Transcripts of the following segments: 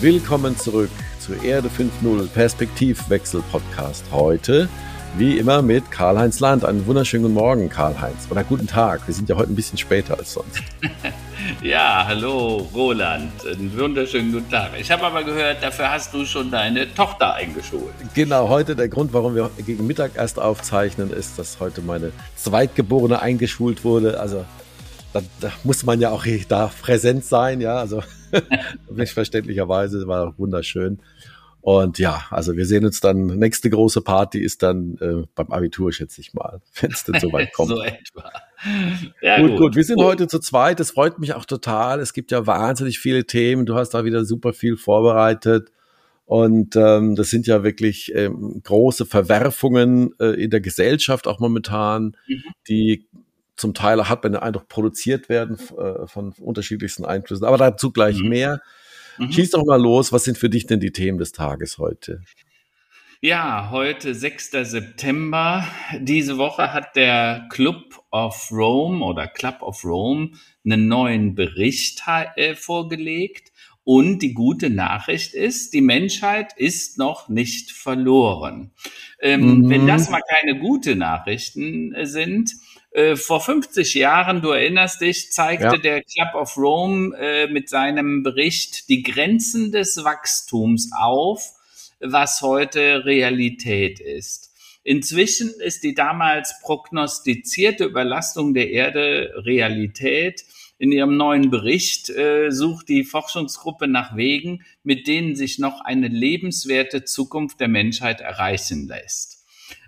Willkommen zurück zu Erde 5.0 Perspektivwechsel Podcast. Heute, wie immer, mit Karl-Heinz Land. Einen wunderschönen guten Morgen, Karl-Heinz. Oder guten Tag. Wir sind ja heute ein bisschen später als sonst. ja, hallo, Roland. Einen wunderschönen guten Tag. Ich habe aber gehört, dafür hast du schon deine Tochter eingeschult. Genau, heute der Grund, warum wir gegen Mittag erst aufzeichnen, ist, dass heute meine Zweitgeborene eingeschult wurde. Also da, da muss man ja auch da präsent sein, ja. Also Verständlicherweise war wunderschön. Und ja, also wir sehen uns dann, nächste große Party ist dann äh, beim Abitur, schätze ich mal, wenn es denn soweit kommt. so etwa. Ja, gut, gut, gut. Wir sind gut. heute zu zweit. Das freut mich auch total. Es gibt ja wahnsinnig viele Themen. Du hast da wieder super viel vorbereitet. Und ähm, das sind ja wirklich ähm, große Verwerfungen äh, in der Gesellschaft auch momentan, mhm. die zum Teil hat man den Eindruck, produziert werden äh, von unterschiedlichsten Einflüssen. Aber dazu gleich mhm. mehr. Mhm. Schieß doch mal los. Was sind für dich denn die Themen des Tages heute? Ja, heute 6. September. Diese Woche hat der Club of Rome oder Club of Rome einen neuen Bericht äh, vorgelegt. Und die gute Nachricht ist, die Menschheit ist noch nicht verloren. Ähm, mhm. Wenn das mal keine gute Nachrichten äh, sind, äh, vor 50 Jahren, du erinnerst dich, zeigte ja. der Club of Rome äh, mit seinem Bericht die Grenzen des Wachstums auf, was heute Realität ist. Inzwischen ist die damals prognostizierte Überlastung der Erde Realität. In ihrem neuen Bericht äh, sucht die Forschungsgruppe nach Wegen, mit denen sich noch eine lebenswerte Zukunft der Menschheit erreichen lässt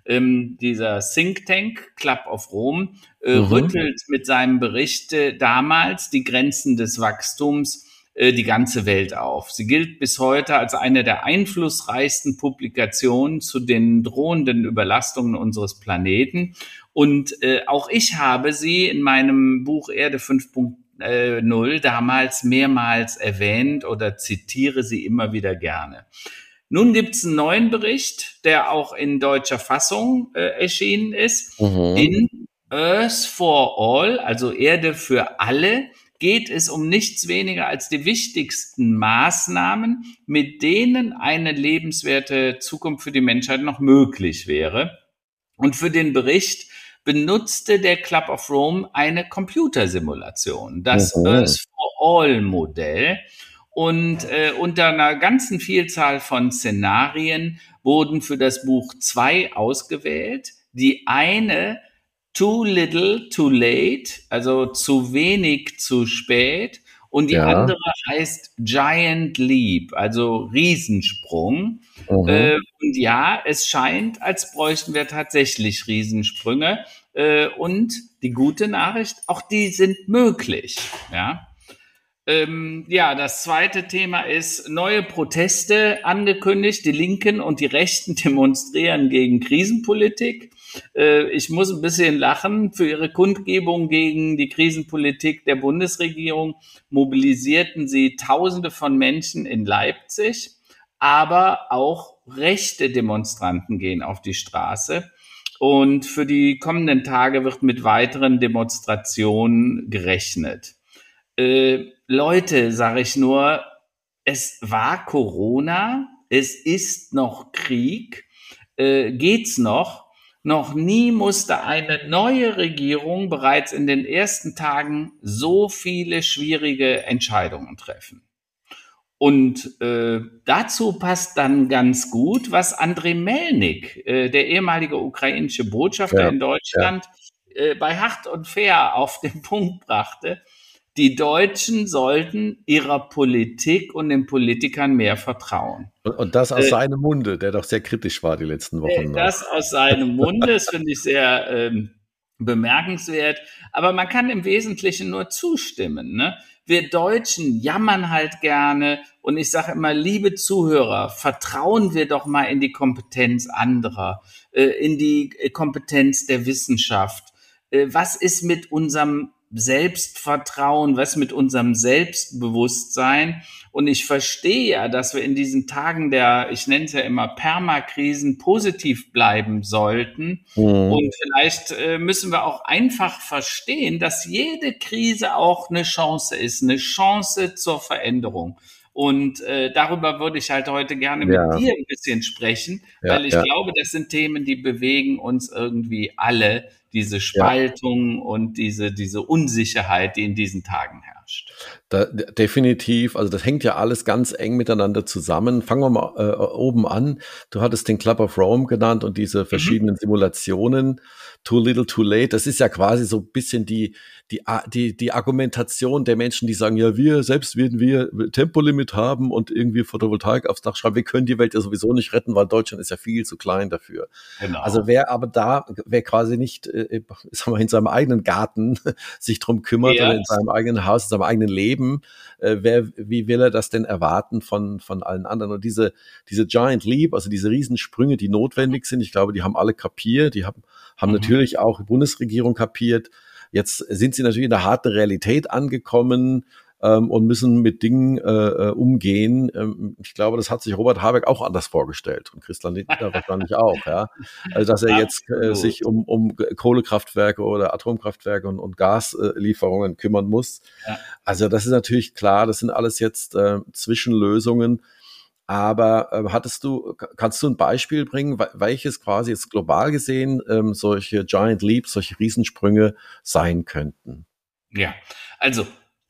ähm, dieser Think Tank Club of Rome äh, mhm. rüttelt mit seinem Bericht äh, damals die Grenzen des Wachstums äh, die ganze Welt auf. Sie gilt bis heute als eine der einflussreichsten Publikationen zu den drohenden Überlastungen unseres Planeten. Und äh, auch ich habe sie in meinem Buch Erde 5.0 damals mehrmals erwähnt oder zitiere sie immer wieder gerne. Nun gibt's einen neuen Bericht, der auch in deutscher Fassung äh, erschienen ist. Mhm. In Earth for All, also Erde für alle, geht es um nichts weniger als die wichtigsten Maßnahmen, mit denen eine lebenswerte Zukunft für die Menschheit noch möglich wäre. Und für den Bericht benutzte der Club of Rome eine Computersimulation, das mhm. Earth for All Modell. Und äh, unter einer ganzen Vielzahl von Szenarien wurden für das Buch zwei ausgewählt. Die eine Too Little, Too Late, also zu wenig, zu spät. Und die ja. andere heißt Giant Leap, also Riesensprung. Mhm. Äh, und ja, es scheint, als bräuchten wir tatsächlich Riesensprünge. Äh, und die gute Nachricht, auch die sind möglich. Ja. Ähm, ja, das zweite Thema ist neue Proteste angekündigt. Die Linken und die Rechten demonstrieren gegen Krisenpolitik. Äh, ich muss ein bisschen lachen. Für ihre Kundgebung gegen die Krisenpolitik der Bundesregierung mobilisierten sie Tausende von Menschen in Leipzig, aber auch rechte Demonstranten gehen auf die Straße. Und für die kommenden Tage wird mit weiteren Demonstrationen gerechnet. Äh, Leute, sage ich nur, es war Corona, es ist noch Krieg, äh, geht's noch? Noch nie musste eine neue Regierung bereits in den ersten Tagen so viele schwierige Entscheidungen treffen. Und äh, dazu passt dann ganz gut, was Andrei Melnik, äh, der ehemalige ukrainische Botschafter ja, in Deutschland, ja. äh, bei Hart und Fair auf den Punkt brachte die Deutschen sollten ihrer Politik und den Politikern mehr vertrauen. Und, und das aus äh, seinem Munde, der doch sehr kritisch war die letzten Wochen. Äh, das aus seinem Munde, das finde ich sehr ähm, bemerkenswert. Aber man kann im Wesentlichen nur zustimmen. Ne? Wir Deutschen jammern halt gerne. Und ich sage immer, liebe Zuhörer, vertrauen wir doch mal in die Kompetenz anderer, äh, in die Kompetenz der Wissenschaft. Äh, was ist mit unserem Selbstvertrauen, was mit unserem Selbstbewusstsein. Und ich verstehe ja, dass wir in diesen Tagen der, ich nenne es ja immer Permakrisen, positiv bleiben sollten. Mhm. Und vielleicht äh, müssen wir auch einfach verstehen, dass jede Krise auch eine Chance ist, eine Chance zur Veränderung. Und äh, darüber würde ich halt heute gerne mit Ja. dir ein bisschen sprechen, Ja, weil ich ja. glaube, das sind Themen, die bewegen uns irgendwie alle, diese Spaltung und diese, diese Unsicherheit, die in diesen Tagen herrscht. Da, de- definitiv, also das hängt ja alles ganz eng miteinander zusammen. Fangen wir mal äh, oben an. Du hattest den Club of Rome genannt und diese verschiedenen Simulationen. Too little, too late. Das ist ja quasi so ein bisschen die, die, die, die Argumentation der Menschen, die sagen, ja, wir selbst werden wir Tempolimit haben und irgendwie Photovoltaik aufs Dach schreiben. Wir können die Welt ja sowieso nicht retten, weil Deutschland ist ja viel zu klein dafür. Genau. Also wer aber da, wer quasi nicht, äh, sagen wir, in seinem eigenen Garten sich drum kümmert Ja. oder in seinem eigenen Haus, in seinem eigenen Leben, äh, wer, wie will er das denn erwarten von, von allen anderen? Und diese, diese Giant Leap, also diese Riesensprünge, die notwendig sind, ich glaube, die haben alle kapiert, die haben, haben Mhm. natürlich auch die Bundesregierung kapiert. Jetzt sind sie natürlich in der harten Realität angekommen ähm, und müssen mit Dingen äh, äh, umgehen. Ähm, ich glaube, das hat sich Robert Habeck auch anders vorgestellt und Christian Lindner wahrscheinlich auch. Ja, also dass er jetzt äh, sich um, um Kohlekraftwerke oder Atomkraftwerke und, und Gaslieferungen kümmern muss. Ja. Also das ist natürlich klar. Das sind alles jetzt äh, Zwischenlösungen. Aber äh, hattest du, kannst du ein Beispiel bringen, we- welches quasi jetzt global gesehen ähm, solche Giant Leaps, solche Riesensprünge sein könnten? Ja, also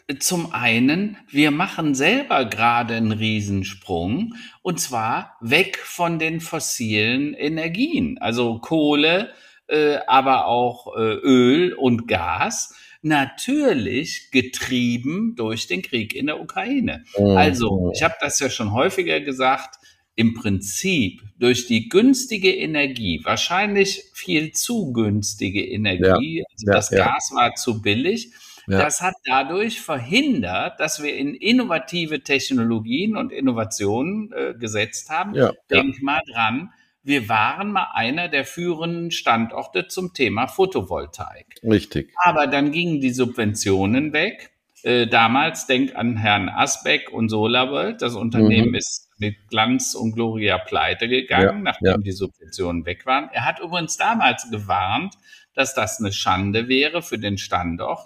äh, zum einen, wir machen selber gerade einen Riesensprung und zwar weg von den fossilen Energien, also Kohle, äh, aber auch äh, Öl und Gas, natürlich getrieben durch den Krieg in der Ukraine. Also, ich habe das ja schon häufiger gesagt, im Prinzip durch die günstige Energie, wahrscheinlich viel zu günstige Energie, also ja, das ja. Gas war zu billig, das hat dadurch verhindert, dass wir in innovative Technologien und Innovationen äh, gesetzt haben. Denk mal dran, wir waren mal einer der führenden Standorte zum Thema Photovoltaik. Richtig. Aber dann gingen die Subventionen weg. Äh, damals, denk an Herrn Asbeck und SolarWorld. Das Unternehmen Mhm. ist mit Glanz und Gloria pleite gegangen, nachdem ja. die Subventionen weg waren. Er hat übrigens damals gewarnt, dass das eine Schande wäre für den Standort.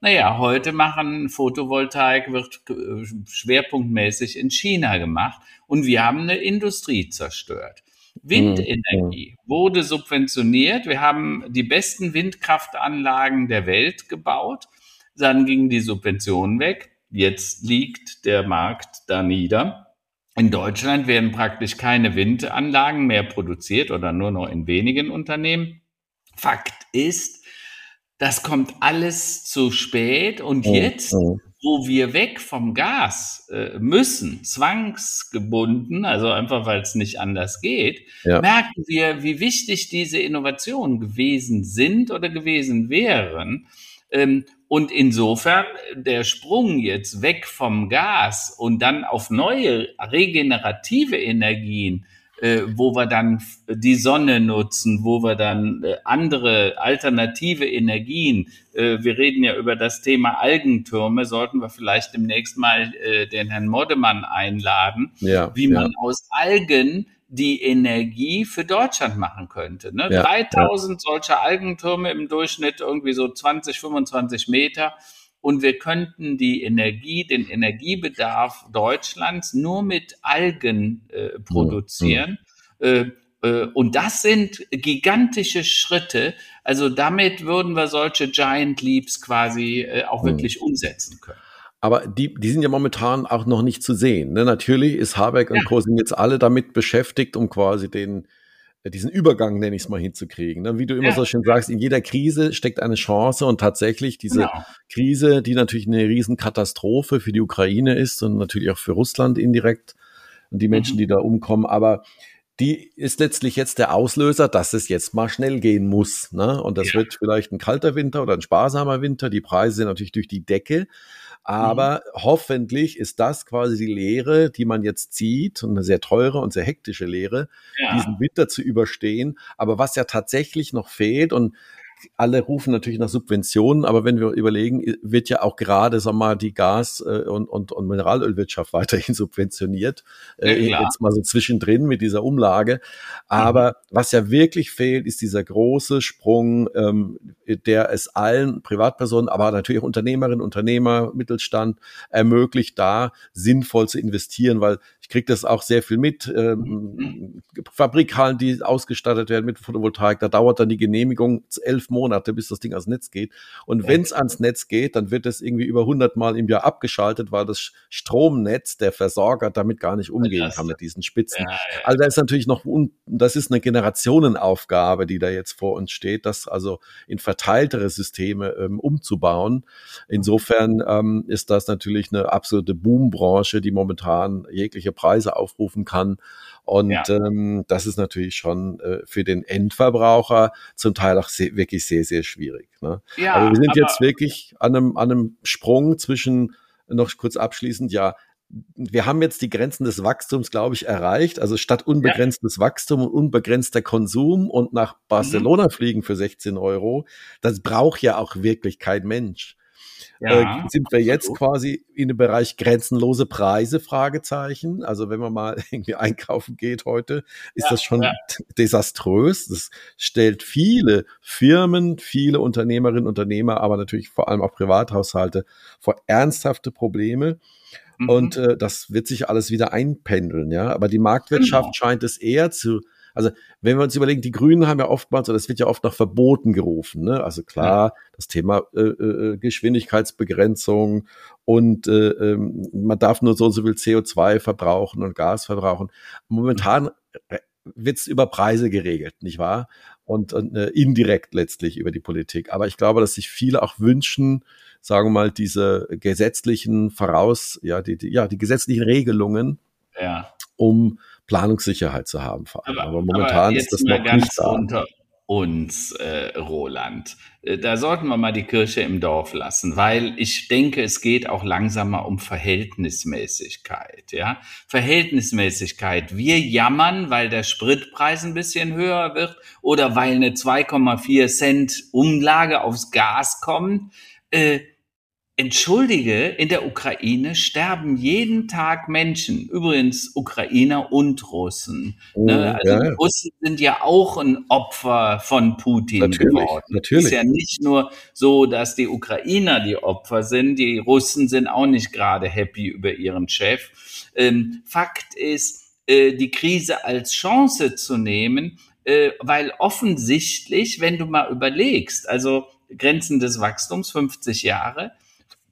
Naja, heute machen Photovoltaik wird äh, schwerpunktmäßig in China gemacht und wir haben eine Industrie zerstört. Windenergie wurde subventioniert. Wir haben die besten Windkraftanlagen der Welt gebaut. Dann gingen die Subventionen weg. Jetzt liegt der Markt da nieder. In Deutschland werden praktisch keine Windanlagen mehr produziert oder nur noch in wenigen Unternehmen. Fakt ist, das kommt alles zu spät und Mhm. jetzt Mhm. Wo wir weg vom Gas äh, müssen, zwangsgebunden, also einfach weil es nicht anders geht, Ja. merken wir, wie wichtig diese Innovationen gewesen sind oder gewesen wären. Ähm, und insofern der Sprung jetzt weg vom Gas und dann auf neue regenerative Energien, äh, wo wir dann die Sonne nutzen, wo wir dann äh, andere alternative Energien, äh, wir reden ja über das Thema Algentürme, sollten wir vielleicht demnächst mal äh, den Herrn Moddemann einladen, Ja, wie ja. man aus Algen die Energie für Deutschland machen könnte. Ne? Ja, 3000 solcher Algentürme im Durchschnitt irgendwie so 20, 25 Meter. Und wir könnten die Energie, den Energiebedarf Deutschlands nur mit Algen äh, produzieren. Äh, äh, und das sind gigantische Schritte. Also damit würden wir solche Giant Leaps quasi äh, auch Mhm. wirklich umsetzen können. Aber die, die sind ja momentan auch noch nicht zu sehen. Ne? Natürlich ist Habeck und Ja. Co. sind jetzt alle damit beschäftigt, um quasi den, diesen Übergang, nenne ich es mal, hinzukriegen. Ne? Wie du immer Ja. so schön sagst, in jeder Krise steckt eine Chance und tatsächlich diese Genau. Krise, die natürlich eine Riesenkatastrophe für die Ukraine ist und natürlich auch für Russland indirekt und die Menschen, Mhm. die da umkommen, aber die ist letztlich jetzt der Auslöser, dass es jetzt mal schnell gehen muss. Ne? Und das Ja. wird vielleicht ein kalter Winter oder ein sparsamer Winter. Die Preise sind natürlich durch die Decke. Aber hoffentlich ist das quasi die Lehre, die man jetzt zieht, und eine sehr teure und sehr hektische Lehre, Ja. diesen Winter zu überstehen. Aber was ja tatsächlich noch fehlt, und alle rufen natürlich nach Subventionen, aber wenn wir überlegen, wird ja auch gerade, sag mal, die Gas- äh, und, und, und Mineralölwirtschaft weiterhin subventioniert. Äh, ja, jetzt mal so zwischendrin mit dieser Umlage. Aber mhm. was ja wirklich fehlt, ist dieser große Sprung, ähm, der es allen Privatpersonen, aber natürlich auch Unternehmerinnen, Unternehmer, Mittelstand ermöglicht, da sinnvoll zu investieren, weil kriege das auch sehr viel mit. Ähm. Fabrikhallen, die ausgestattet werden mit Photovoltaik, da dauert dann die Genehmigung elf Monate, bis das Ding ans Netz geht. Und wenn es ans Netz geht, dann wird es irgendwie über 100 Mal im Jahr abgeschaltet, weil das Stromnetz, der Versorger, damit gar nicht umgehen kann mit diesen Spitzen. Ja, ja. Also da ist natürlich noch, das ist eine Generationenaufgabe, die da jetzt vor uns steht, das also in verteiltere Systeme ähm, umzubauen. Insofern ähm, ist das natürlich eine absolute Boombranche, die momentan jegliche Preise aufrufen kann. Und ja. ähm, das ist natürlich schon äh, für den Endverbraucher zum Teil auch sehr, wirklich sehr, sehr schwierig. Ne? Ja, aber wir sind aber jetzt wirklich an einem, an einem Sprung zwischen, noch kurz abschließend, ja, wir haben jetzt die Grenzen des Wachstums, glaube ich, erreicht. Also statt unbegrenztes ja. Wachstum und unbegrenzter Konsum und nach Barcelona mhm. fliegen für 16 Euro, das braucht ja auch wirklich kein Mensch ja, äh, sind wir jetzt quasi in dem Bereich grenzenlose Preise, Fragezeichen. Also wenn man mal irgendwie einkaufen geht heute, ist ja, das schon ja. desaströs. Das stellt viele Firmen, viele Unternehmerinnen, Unternehmer, aber natürlich vor allem auch Privathaushalte vor ernsthafte Probleme. Mhm. Und äh, das wird sich alles wieder einpendeln, ja. Aber die Marktwirtschaft genau. scheint es eher zu also wenn wir uns überlegen, die Grünen haben ja oftmals, oder es wird ja oft nach Verboten gerufen, ne? Also klar, das Thema äh, äh, Geschwindigkeitsbegrenzung und äh, äh, man darf nur so und so viel CO2 verbrauchen und Gas verbrauchen. Momentan wird es über Preise geregelt, nicht wahr? Und, und äh, indirekt letztlich über die Politik. Aber ich glaube, dass sich viele auch wünschen, sagen wir mal, diese gesetzlichen Voraus, ja, die, die ja, die gesetzlichen Regelungen, ja. um Planungssicherheit zu haben. Vor allem. Aber, aber momentan aber ist das noch nicht da. Unter uns, äh, Roland. Äh, da sollten wir mal die Kirche im Dorf lassen, weil ich denke, es geht auch langsam mal um Verhältnismäßigkeit. Ja, Verhältnismäßigkeit. Wir jammern, weil der Spritpreis ein bisschen höher wird oder weil eine 2,4 Cent Umlage aufs Gas kommt. Äh, Entschuldige, in der Ukraine sterben jeden Tag Menschen. Übrigens Ukrainer und Russen. Oh, ne? Also ja, ja. Russen sind ja auch ein Opfer von Putin natürlich, geworden. Natürlich. Es ist ja nicht nur so, dass die Ukrainer die Opfer sind. Die Russen sind auch nicht gerade happy über ihren Chef. Ähm, Fakt ist, äh, die Krise als Chance zu nehmen, äh, weil offensichtlich, wenn du mal überlegst, also Grenzen des Wachstums 50 Jahre,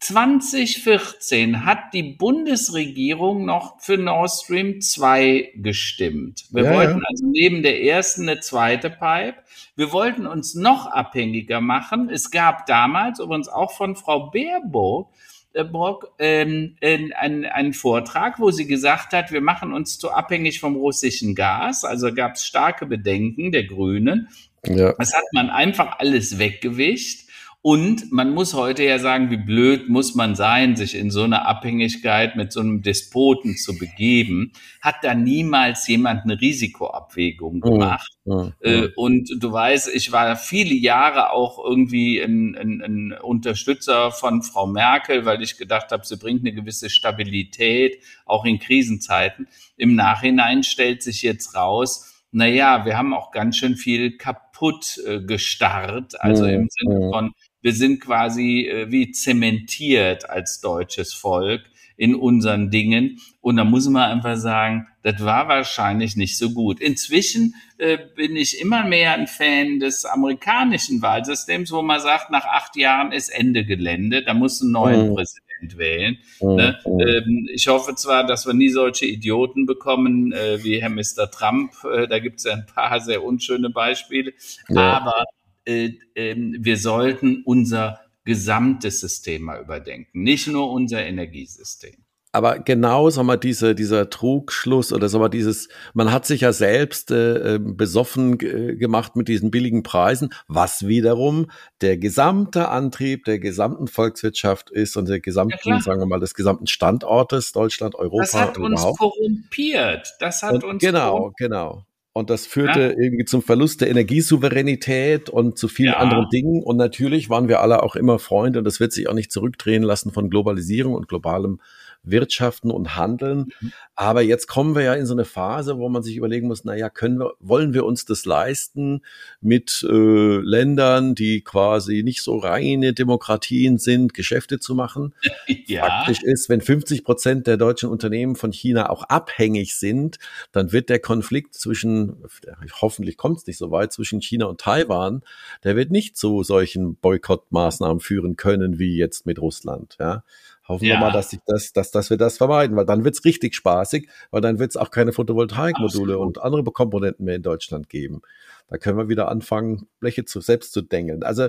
2014 hat die Bundesregierung noch für Nord Stream 2 gestimmt. Wir ja, wollten ja. also neben der ersten eine zweite Pipe. Wir wollten uns noch abhängiger machen. Es gab damals übrigens auch von Frau Baerbock äh, Brock, ähm, einen, einen Vortrag, wo sie gesagt hat, wir machen uns zu abhängig vom russischen Gas. Also gab es starke Bedenken der Grünen. Ja. Das hat man einfach alles weggewischt. Und man muss heute ja sagen, wie blöd muss man sein, sich in so eine Abhängigkeit mit so einem Despoten zu begeben. Hat da niemals jemand eine Risikoabwägung mhm. gemacht. Mhm. Äh, und du weißt, ich war viele Jahre auch irgendwie ein, ein, ein Unterstützer von Frau Merkel, weil ich gedacht habe, sie bringt eine gewisse Stabilität, auch in Krisenzeiten. Im Nachhinein stellt sich jetzt raus, naja, wir haben auch ganz schön viel kaputt äh, gestarrt, also mhm. im Sinne von, wir sind quasi äh, wie zementiert als deutsches Volk in unseren Dingen. Und da muss man einfach sagen, das war wahrscheinlich nicht so gut. Inzwischen äh, bin ich immer mehr ein Fan des amerikanischen Wahlsystems, wo man sagt, nach acht Jahren ist Ende Gelände, da muss ein neuer oh. Präsident wählen. Oh. Ne? Ähm, ich hoffe zwar, dass wir nie solche Idioten bekommen äh, wie Herr Mr. Trump, äh, da gibt es ja ein paar sehr unschöne Beispiele, ja. aber äh, äh, wir sollten unser gesamtes System mal überdenken, nicht nur unser Energiesystem. Aber genau, sag mal, diese, dieser Trugschluss oder sag mal, dieses, man hat sich ja selbst äh, ähm, besoffen gemacht mit diesen billigen Preisen, was wiederum der gesamte Antrieb der gesamten Volkswirtschaft ist und der gesamten, ja, sagen wir mal, des gesamten Standortes, Deutschland, Europa. Das hat uns korrumpiert. Das hat und uns genau, genau. Und das führte ja. irgendwie zum Verlust der Energiesouveränität und zu vielen ja. anderen Dingen. Und natürlich waren wir alle auch immer Freunde und das wird sich auch nicht zurückdrehen lassen von Globalisierung und globalem wirtschaften und handeln. Mhm. Aber jetzt kommen wir ja in so eine Phase, wo man sich überlegen muss, na ja, können wir, wollen wir uns das leisten mit äh, Ländern, die quasi nicht so reine Demokratien sind, Geschäfte zu machen? Ja. Faktisch ist, wenn 50 Prozent der deutschen Unternehmen von China auch abhängig sind, dann wird der Konflikt zwischen, hoffentlich kommt es nicht so weit, zwischen China und Taiwan, der wird nicht zu solchen Boykottmaßnahmen führen können wie jetzt mit Russland. Ja. Hoffen ja. wir mal, dass, ich das, dass, dass wir das vermeiden, weil dann wird's richtig spaßig, weil dann wird's auch keine Photovoltaikmodule und andere Komponenten mehr in Deutschland geben. Da können wir wieder anfangen, Bleche zu selbst zu dengeln. Also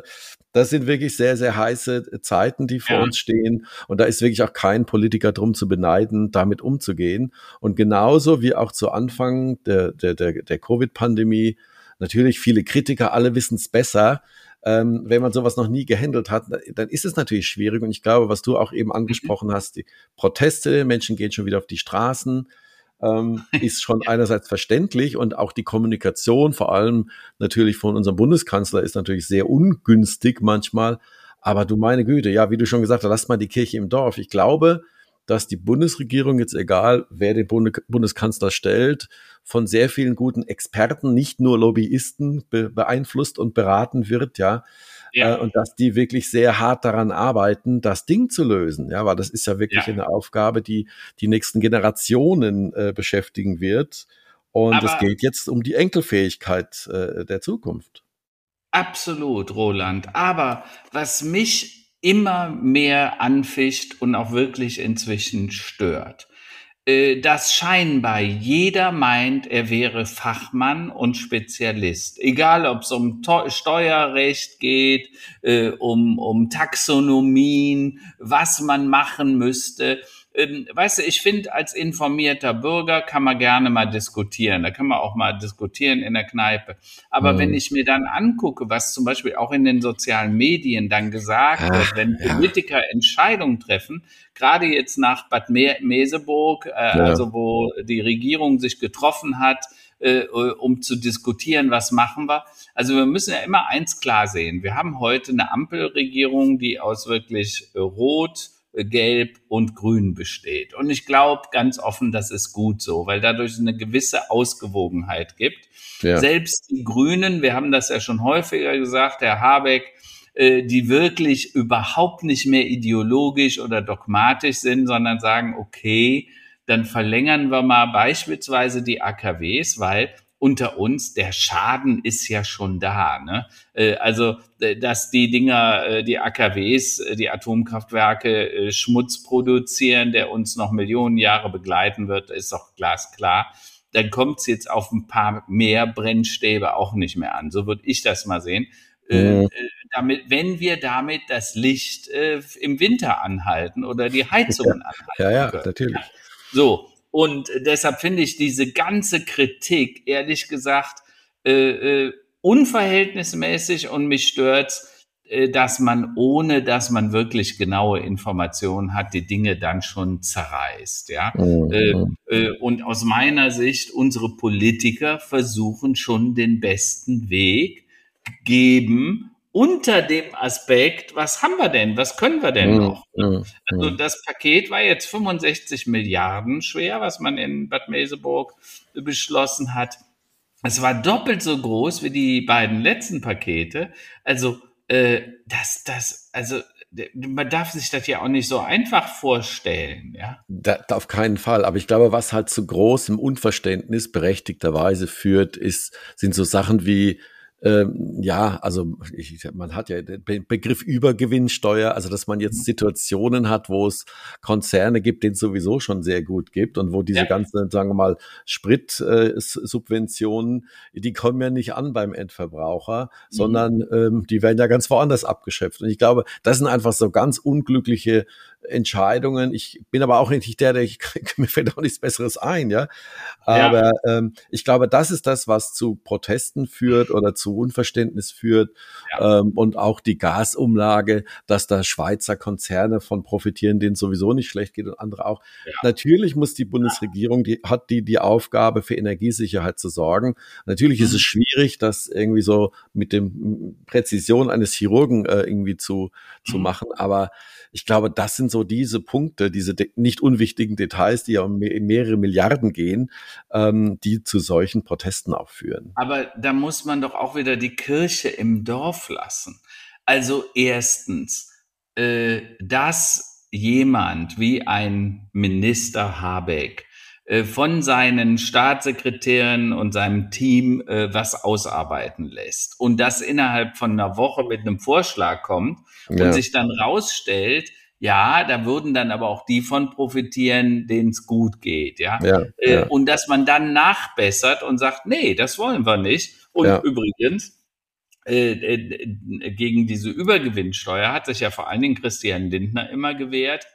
das sind wirklich sehr, sehr heiße Zeiten, die vor ja. uns stehen. Und da ist wirklich auch kein Politiker drum zu beneiden, damit umzugehen. Und genauso wie auch zu Anfang der, der, der, der Covid-Pandemie, natürlich viele Kritiker, alle wissen es besser ähm, wenn man sowas noch nie gehandelt hat, dann ist es natürlich schwierig. Und ich glaube, was du auch eben mhm. angesprochen hast, die Proteste, Menschen gehen schon wieder auf die Straßen, ähm, ist schon einerseits verständlich und auch die Kommunikation, vor allem natürlich von unserem Bundeskanzler, ist natürlich sehr ungünstig manchmal. Aber du meine Güte, ja, wie du schon gesagt hast, lass mal die Kirche im Dorf. Ich glaube, dass die Bundesregierung jetzt egal, wer den Bundeskanzler stellt, von sehr vielen guten Experten, nicht nur Lobbyisten be beeinflusst und beraten wird, ja. ja. Äh, und dass die wirklich sehr hart daran arbeiten, das Ding zu lösen, ja, weil das ist ja wirklich ja. eine Aufgabe, die die nächsten Generationen äh, beschäftigen wird. Und Aber es geht jetzt um die Enkelfähigkeit äh, der Zukunft. Absolut, Roland. Aber was mich immer mehr anficht und auch wirklich inzwischen stört. Äh, dass scheinbar jeder meint, er wäre Fachmann und Spezialist. Egal, ob es um Steuerrecht geht, äh, um, um Taxonomien, was man machen müsste ähm, weißt du, ich finde, als informierter Bürger kann man gerne mal diskutieren. Da kann man auch mal diskutieren in der Kneipe. Aber mhm. wenn ich mir dann angucke, was zum Beispiel auch in den sozialen Medien dann gesagt Ach, wird, wenn ja. Politiker Entscheidungen treffen, gerade jetzt nach Bad Me Meseburg, äh, ja. also wo die Regierung sich getroffen hat, äh, um zu diskutieren, was machen wir. Also wir müssen ja immer eins klar sehen. Wir haben heute eine Ampelregierung, die aus wirklich äh, Rot, Gelb und Grün besteht. Und ich glaube ganz offen, das ist gut so, weil dadurch eine gewisse Ausgewogenheit gibt. Ja. Selbst die Grünen, wir haben das ja schon häufiger gesagt, Herr Habeck, äh, die wirklich überhaupt nicht mehr ideologisch oder dogmatisch sind, sondern sagen, okay, dann verlängern wir mal beispielsweise die AKWs, weil unter uns, der Schaden ist ja schon da. Ne? Äh, also, äh, dass die Dinger, äh, die AKWs, die Atomkraftwerke Schmutz produzieren, der uns noch Millionen Jahre begleiten wird, ist doch glasklar. Dann kommt es jetzt auf ein paar mehr Brennstäbe auch nicht mehr an. So würde ich das mal sehen. Mhm. damit, wenn wir damit das Licht äh, im Winter anhalten oder die Heizungen ja. anhalten. Ja, ja, können. natürlich. So, und deshalb finde ich diese ganze Kritik, ehrlich gesagt, äh, äh, unverhältnismäßig und mich stört, äh, dass man, ohne dass man wirklich genaue Informationen hat, die Dinge dann schon zerreißt. Ja? Mhm. Äh, äh, und aus meiner Sicht, unsere Politiker versuchen schon den besten Weg, geben, unter dem Aspekt, was haben wir denn, was können wir denn noch? Mm, also das Paket war jetzt 65 Milliarden schwer, was man in Bad Meseburg beschlossen hat. Es war doppelt so groß wie die beiden letzten Pakete. Also äh, das, das, also man darf sich das ja auch nicht so einfach vorstellen, ja. Da, auf keinen Fall. Aber ich glaube, was halt zu großem Unverständnis berechtigterweise führt, ist, sind so Sachen wie ähm, ja, also ich, man hat ja den Begriff Übergewinnsteuer, also dass man jetzt mhm. Situationen hat, wo es Konzerne gibt, denen es sowieso schon sehr gut gibt und wo diese ja. ganzen, sagen wir mal, Spritsubventionen, äh, die kommen ja nicht an beim Endverbraucher, mhm. sondern ähm, die werden ja ganz woanders abgeschöpft. Und ich glaube, das sind einfach so ganz unglückliche Entscheidungen. Ich bin aber auch nicht der, der ich, mir fällt auch nichts Besseres ein, ja. Aber ja. Ähm, ich glaube, das ist das, was zu Protesten führt oder zu zu Unverständnis führt ja. ähm, und auch die Gasumlage, dass da Schweizer Konzerne von profitieren, denen sowieso nicht schlecht geht und andere auch. Ja. Natürlich muss die Bundesregierung, die hat die die Aufgabe für Energiesicherheit zu sorgen. Natürlich mhm. ist es schwierig, das irgendwie so mit dem Präzision eines Chirurgen äh, irgendwie zu zu mhm. machen, aber ich glaube, das sind so diese Punkte, diese nicht unwichtigen Details, die ja um mehrere Milliarden gehen, ähm, die zu solchen Protesten auch führen. Aber da muss man doch auch wieder die Kirche im Dorf lassen. Also erstens, äh, dass jemand wie ein Minister Habeck äh, von seinen Staatssekretären und seinem Team äh, was ausarbeiten lässt und das innerhalb von einer Woche mit einem Vorschlag kommt und ja. sich dann rausstellt, ja, da würden dann aber auch die von profitieren, denen es gut geht, ja? Ja, äh, ja. Und dass man dann nachbessert und sagt, nee, das wollen wir nicht. Und ja. übrigens, äh, äh, gegen diese Übergewinnsteuer hat sich ja vor allen Dingen Christian Lindner immer gewehrt.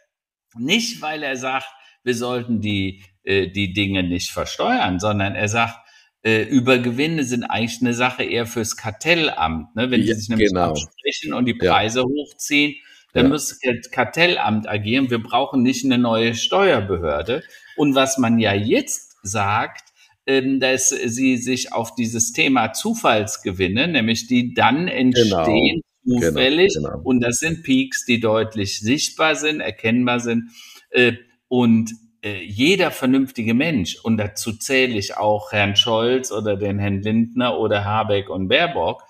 Nicht, weil er sagt, wir sollten die äh, die Dinge nicht versteuern, sondern er sagt, äh, Übergewinne sind eigentlich eine Sache eher fürs Kartellamt. Ne? Wenn ja, sie sich nämlich genau. absprechen und die Preise hochziehen, dann ja. muss das Kartellamt agieren. Wir brauchen nicht eine neue Steuerbehörde. Und was man ja jetzt sagt, ähm, dass sie sich auf dieses Thema Zufallsgewinne, nämlich die dann entstehen genau. zufällig, genau, genau. und das sind Peaks, die deutlich sichtbar sind, erkennbar sind, äh, und äh, jeder vernünftige Mensch, und dazu zähle ich auch Herrn Scholz oder den Herrn Lindner oder Habeck und Baerbock,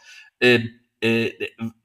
äh,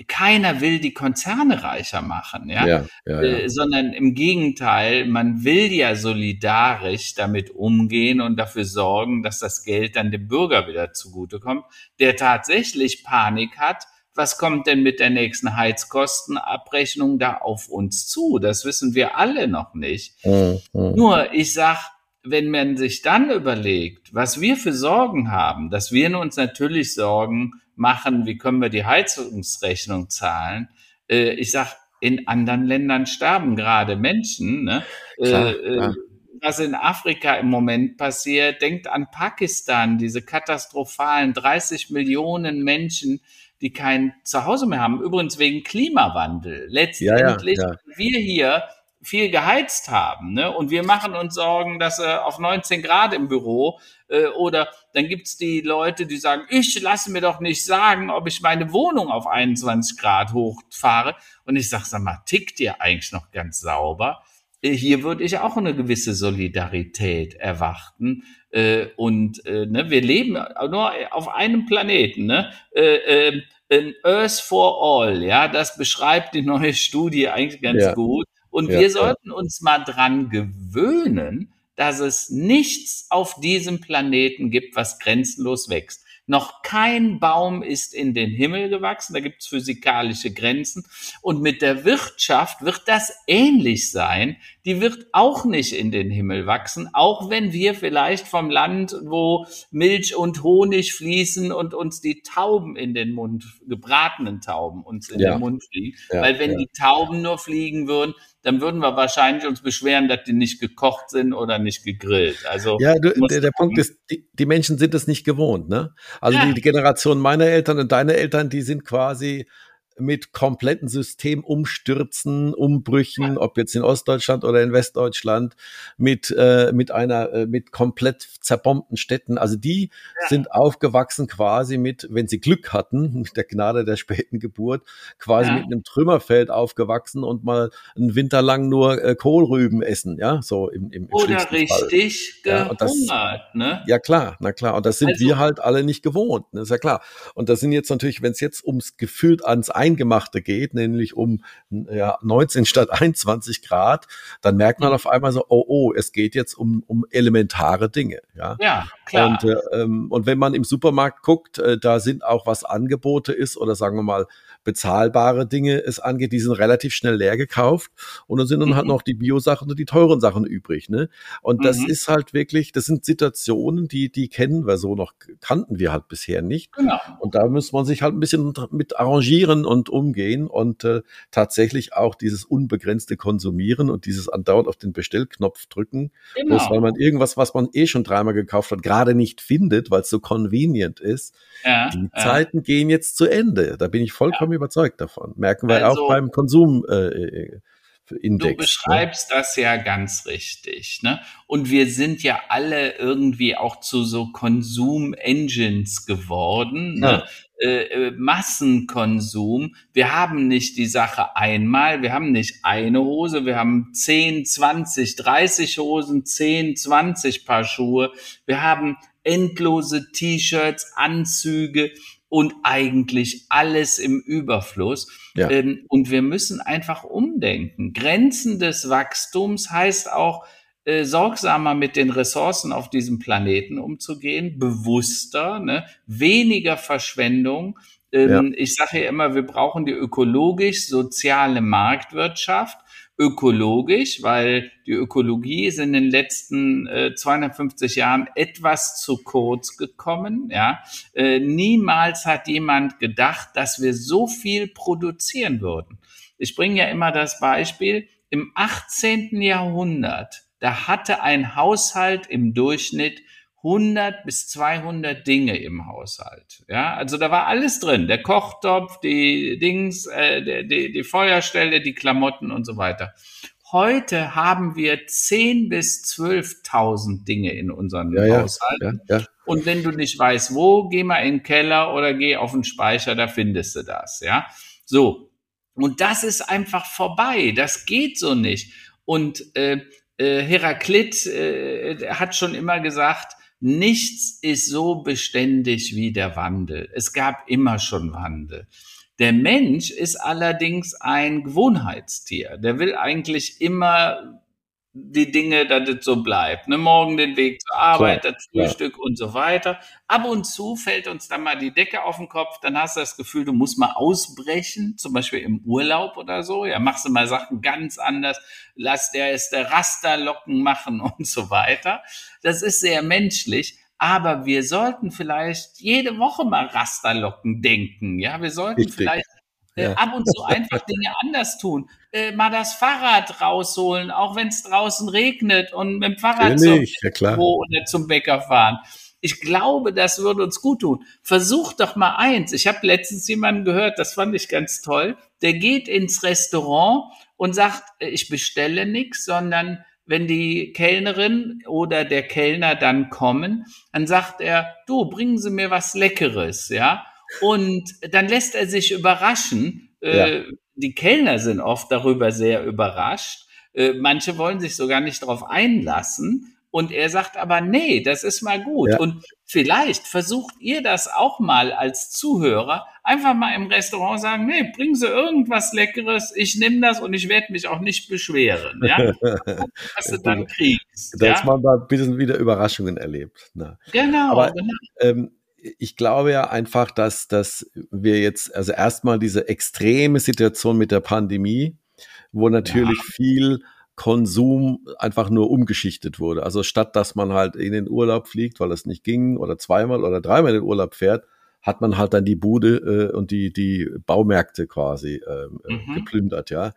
keiner will die Konzerne reicher machen, ja, ja, ja, ja. Äh, sondern im Gegenteil, man will ja solidarisch damit umgehen und dafür sorgen, dass das Geld dann dem Bürger wieder zugutekommt, der tatsächlich Panik hat, was kommt denn mit der nächsten Heizkostenabrechnung da auf uns zu? Das wissen wir alle noch nicht. Mhm. Nur, ich sag, wenn man sich dann überlegt, was wir für Sorgen haben, dass wir uns natürlich Sorgen machen, wie können wir die Heizungsrechnung zahlen? Äh, ich sag, in anderen Ländern sterben gerade Menschen. Ne? Klar, äh, klar. Was in Afrika im Moment passiert, denkt an Pakistan, diese katastrophalen 30 Millionen Menschen, die kein Zuhause mehr haben. Übrigens wegen Klimawandel. Letztendlich, ja, ja, ja. wir hier viel geheizt haben ne? und wir machen uns Sorgen, dass äh, auf 19 Grad im Büro äh, oder dann gibt's die Leute, die sagen, ich lasse mir doch nicht sagen, ob ich meine Wohnung auf 21 Grad hochfahre. Und ich sage, sag mal, tickt ihr eigentlich noch ganz sauber? Äh, hier würde ich auch eine gewisse Solidarität erwarten. Äh, und äh, ne, wir leben nur auf einem Planeten. Ne? Äh, äh, Earth for All, ja, das beschreibt die neue Studie eigentlich ganz ja. gut. Und ja, wir sollten ja. uns mal dran gewöhnen, dass es nichts auf diesem Planeten gibt, was grenzenlos wächst. Noch kein Baum ist in den Himmel gewachsen, da gibt es physikalische Grenzen. Und mit der Wirtschaft wird das ähnlich sein. Die wird auch nicht in den Himmel wachsen, auch wenn wir vielleicht vom Land, wo Milch und Honig fließen und uns die Tauben in den Mund, gebratenen Tauben uns in ja. den Mund fliegen. Ja, Weil wenn ja. die Tauben nur fliegen würden, dann würden wir wahrscheinlich uns beschweren, dass die nicht gekocht sind oder nicht gegrillt. Also ja, du, der, der Punkt ist, die, die, Menschen sind es nicht gewohnt. Ne? Also ja. die, die Generation meiner Eltern und deine Eltern, die sind quasi mit kompletten Systemumstürzen, Umbrüchen, ob jetzt in Ostdeutschland oder in Westdeutschland, mit, äh, mit einer, äh, mit komplett zerbombten Städten. Also die ja. sind aufgewachsen quasi mit, wenn sie Glück hatten, mit der Gnade der späten Geburt, quasi ja. mit einem Trümmerfeld aufgewachsen und mal einen Winter lang nur äh, Kohlrüben essen, ja, so im, im, im Oder richtig Fall. gehungert, ja, das, ne? Ja klar, na klar. Und das sind also, wir halt alle nicht gewohnt, ne? ist ja klar. Und das sind jetzt natürlich, wenn es jetzt ums gefühlt ans Eingemachte geht, nämlich um ja, 19 statt 21 Grad, dann merkt man mhm. auf einmal so, oh, oh, es geht jetzt um, um elementare Dinge. Ja, ja klar. Und, äh, ähm, und wenn man im Supermarkt guckt, äh, da sind auch was Angebote ist oder sagen wir mal bezahlbare Dinge es angeht, die sind relativ schnell leer gekauft und dann sind dann halt mhm. halt noch die Bio-Sachen und die teuren Sachen übrig. Ne? Und das mhm. ist halt wirklich, das sind Situationen, die, die kennen wir so noch, kannten wir halt bisher nicht. Genau. Und da muss man sich halt ein bisschen mit arrangieren und umgehen und äh, tatsächlich auch dieses unbegrenzte Konsumieren und dieses andauernd auf den Bestellknopf drücken, genau. bloß weil man irgendwas, was man eh schon dreimal gekauft hat, gerade nicht findet, weil es so convenient ist. Ja, die ja. Zeiten gehen jetzt zu Ende. Da bin ich vollkommen ja. überzeugt davon. Merken wir also, auch beim Konsum. Äh, äh Index. Du ne? beschreibst ne? das ja ganz richtig. Ne? Und wir sind ja alle irgendwie auch zu so Konsum-Engines geworden. Ne? Ja. Ne? Äh, Massenkonsum. Wir haben nicht die Sache einmal, wir haben nicht eine Hose, wir haben 10, 20, 30 Hosen, 10, 20 Paar Schuhe. Wir haben endlose T-Shirts, Anzüge und eigentlich alles im Überfluss. Ja. Ähm, und wir müssen einfach umdenken. Grenzen des Wachstums heißt auch, äh, sorgsamer mit den Ressourcen auf diesem Planeten umzugehen, bewusster, ne? weniger Verschwendung. Ähm, ja. Ich sage ja immer, wir brauchen die ökologisch-soziale Marktwirtschaft ökologisch, weil die Ökologie ist in den letzten äh, 250 Jahren etwas zu kurz gekommen. Ja, äh, niemals hat jemand gedacht, dass wir so viel produzieren würden. Ich bringe ja immer das Beispiel: Im 18. Jahrhundert, da hatte ein Haushalt im Durchschnitt 100 bis 200 Dinge im Haushalt. Ja, also da war alles drin. Der Kochtopf, die Dings, äh, die, die, die Feuerstelle, die Klamotten und so weiter. Heute haben wir 10 bis 12.000 Dinge in unseren ja, Haushalten. Ja, ja. Und wenn du nicht weißt, wo, geh mal in den Keller oder geh auf den Speicher, da findest du das. Ja, so. Und das ist einfach vorbei. Das geht so nicht. Und äh, äh, Heraklit äh, hat schon immer gesagt, Nichts ist so beständig wie der Wandel. Es gab immer schon Wandel. Der Mensch ist allerdings ein Gewohnheitstier. Der will eigentlich immer die Dinge, dass es so bleibt. Ne? Morgen den Weg zur Arbeit, klar, das Frühstück klar. und so weiter. Ab und zu fällt uns dann mal die Decke auf den Kopf, dann hast du das Gefühl, du musst mal ausbrechen, zum Beispiel im Urlaub oder so. Ja, machst du mal Sachen ganz anders, lass der es der Rasterlocken machen und so weiter. Das ist sehr menschlich. Aber wir sollten vielleicht jede Woche mal Rasterlocken denken. Ja, wir sollten Richtig. vielleicht ja. ab und zu einfach Dinge anders tun. Äh, mal das Fahrrad rausholen, auch wenn es draußen regnet und mit dem Fahrrad zum, ja, oder zum Bäcker fahren. Ich glaube, das würde uns gut tun. Versuch doch mal eins. Ich habe letztens jemanden gehört, das fand ich ganz toll. Der geht ins Restaurant und sagt, äh, ich bestelle nichts, sondern wenn die Kellnerin oder der Kellner dann kommen, dann sagt er, du, bringen Sie mir was Leckeres, ja. Und dann lässt er sich überraschen. Äh, ja. Die Kellner sind oft darüber sehr überrascht. Äh, manche wollen sich sogar nicht darauf einlassen. Und er sagt aber, nee, das ist mal gut. Ja. Und vielleicht versucht ihr das auch mal als Zuhörer, einfach mal im Restaurant sagen, nee, bringen Sie irgendwas Leckeres, ich nehme das und ich werde mich auch nicht beschweren. Ja? Was du dann kriegst. Dass ja? man da ein bisschen wieder Überraschungen erlebt. Na. Genau. Aber, genau. Ähm, ich glaube ja einfach, dass, dass wir jetzt, also erstmal diese extreme Situation mit der Pandemie, wo natürlich ja. viel Konsum einfach nur umgeschichtet wurde. Also statt dass man halt in den Urlaub fliegt, weil es nicht ging, oder zweimal oder dreimal in den Urlaub fährt, hat man halt dann die Bude äh, und die, die Baumärkte quasi ähm, äh, mhm. geplündert, ja.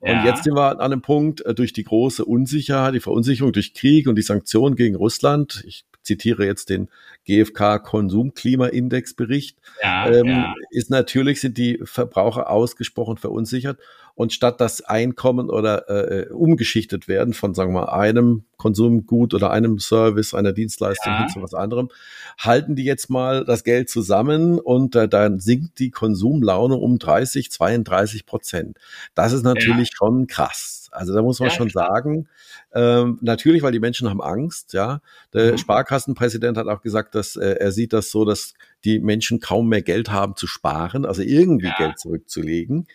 Und ja. jetzt sind wir an einem Punkt, äh, durch die große Unsicherheit, die Verunsicherung durch Krieg und die Sanktionen gegen Russland, ich zitiere jetzt den GfK Konsumklimaindex-Bericht, ja, ähm, ja. ist natürlich, sind die Verbraucher ausgesprochen verunsichert. Und statt das Einkommen oder äh, äh, umgeschichtet werden von, sagen wir mal, einem Konsumgut oder einem Service, einer Dienstleistung ja. hin zu was anderem, halten die jetzt mal das Geld zusammen und äh, dann sinkt die Konsumlaune um 30, 32 Prozent. Das ist natürlich ja. schon krass. Also da muss man ja, schon klar. sagen, ähm, natürlich, weil die Menschen haben Angst, ja. Der mhm. Sparkassenpräsident hat auch gesagt, dass äh, er sieht das so, dass die Menschen kaum mehr Geld haben zu sparen, also irgendwie. Geld zurückzulegen.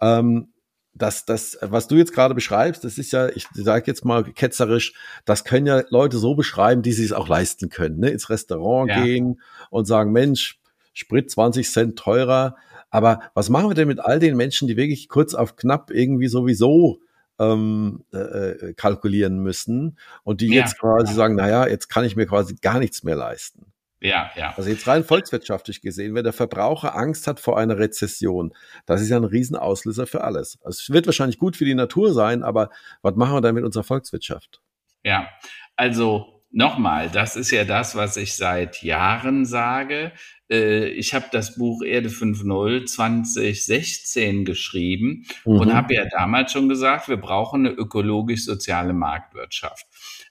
Ähm, das, das, was du jetzt gerade beschreibst, das ist ja, ich sage jetzt mal ketzerisch, das können ja Leute so beschreiben, die sich es auch leisten können, ne? ins Restaurant ja. gehen und sagen, Mensch, Sprit 20 Cent teurer. Aber was machen wir denn mit all den Menschen, die wirklich kurz auf knapp irgendwie sowieso ähm, äh, äh, kalkulieren müssen und die ja, jetzt quasi ja. sagen, naja, jetzt kann ich mir quasi gar nichts mehr leisten. Ja, ja. Also jetzt rein volkswirtschaftlich gesehen, wenn der Verbraucher Angst hat vor einer Rezession, das ist ja ein Riesenauslöser für alles. Also es wird wahrscheinlich gut für die Natur sein, aber was machen wir dann mit unserer Volkswirtschaft? Ja, also nochmal, das ist ja das, was ich seit Jahren sage. Äh, ich habe das Buch Erde 5.0 2016 geschrieben mhm. und habe ja damals schon gesagt, wir brauchen eine ökologisch-soziale Marktwirtschaft.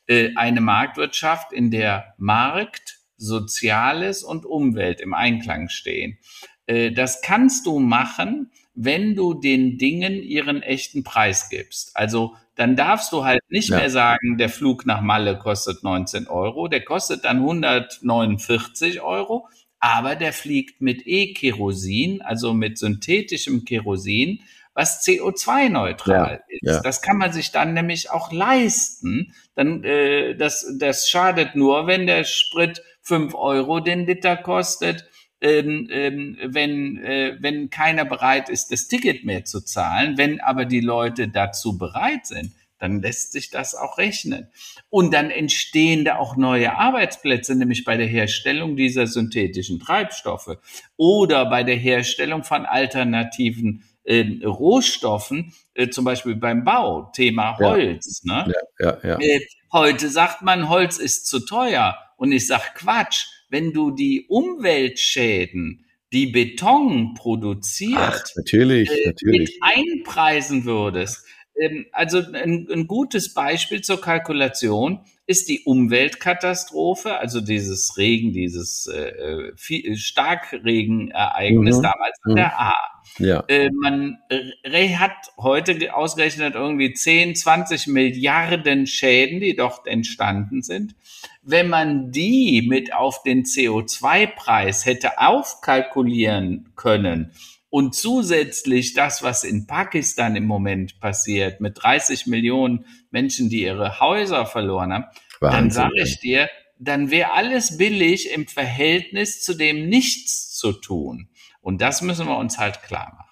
Äh, eine Marktwirtschaft, in der Markt, Soziales und Umwelt im Einklang stehen. Äh, das kannst du machen, wenn du den Dingen ihren echten Preis gibst. Also dann darfst du halt nicht ja. mehr sagen, der Flug nach Malle kostet 19 Euro, der kostet dann 149 Euro, aber der fliegt mit E-Kerosin, also mit synthetischem Kerosin, was CO2-neutral ja, ist. Ja. Das kann man sich dann nämlich auch leisten. Dann, äh, das, das schadet nur, wenn der Sprit fünf Euro den Liter kostet. Ähm, ähm, wenn, äh, wenn keiner bereit ist, das Ticket mehr zu zahlen, wenn aber die Leute dazu bereit sind, dann lässt sich das auch rechnen. Und dann entstehen da auch neue Arbeitsplätze, nämlich bei der Herstellung dieser synthetischen Treibstoffe oder bei der Herstellung von alternativen äh, Rohstoffen, äh, zum Beispiel beim Bau, Thema Holz. Ja. Ne? Ja, ja, äh, heute sagt man, Holz ist zu teuer. Und ich sag Quatsch, wenn du die Umweltschäden, die Beton produziert, Ach, natürlich, äh, natürlich. einpreisen würdest. Ähm, also ein, ein gutes Beispiel zur Kalkulation ist die Umweltkatastrophe, also dieses Regen, dieses äh, viel, Starkregenereignis mhm. damals an der mhm. A. Ja. Äh, man äh, hat heute ausgerechnet irgendwie 10, 20 Milliarden Schäden, die dort entstanden sind. Wenn man die mit auf den CO2-Preis hätte aufkalkulieren können, und zusätzlich das, was in Pakistan im Moment passiert, mit 30 Millionen Menschen, die ihre Häuser verloren haben, Wahnsinn. dann sage ich dir, dann wäre alles billig im Verhältnis zu dem nichts zu tun. Und das müssen wir uns halt klar machen.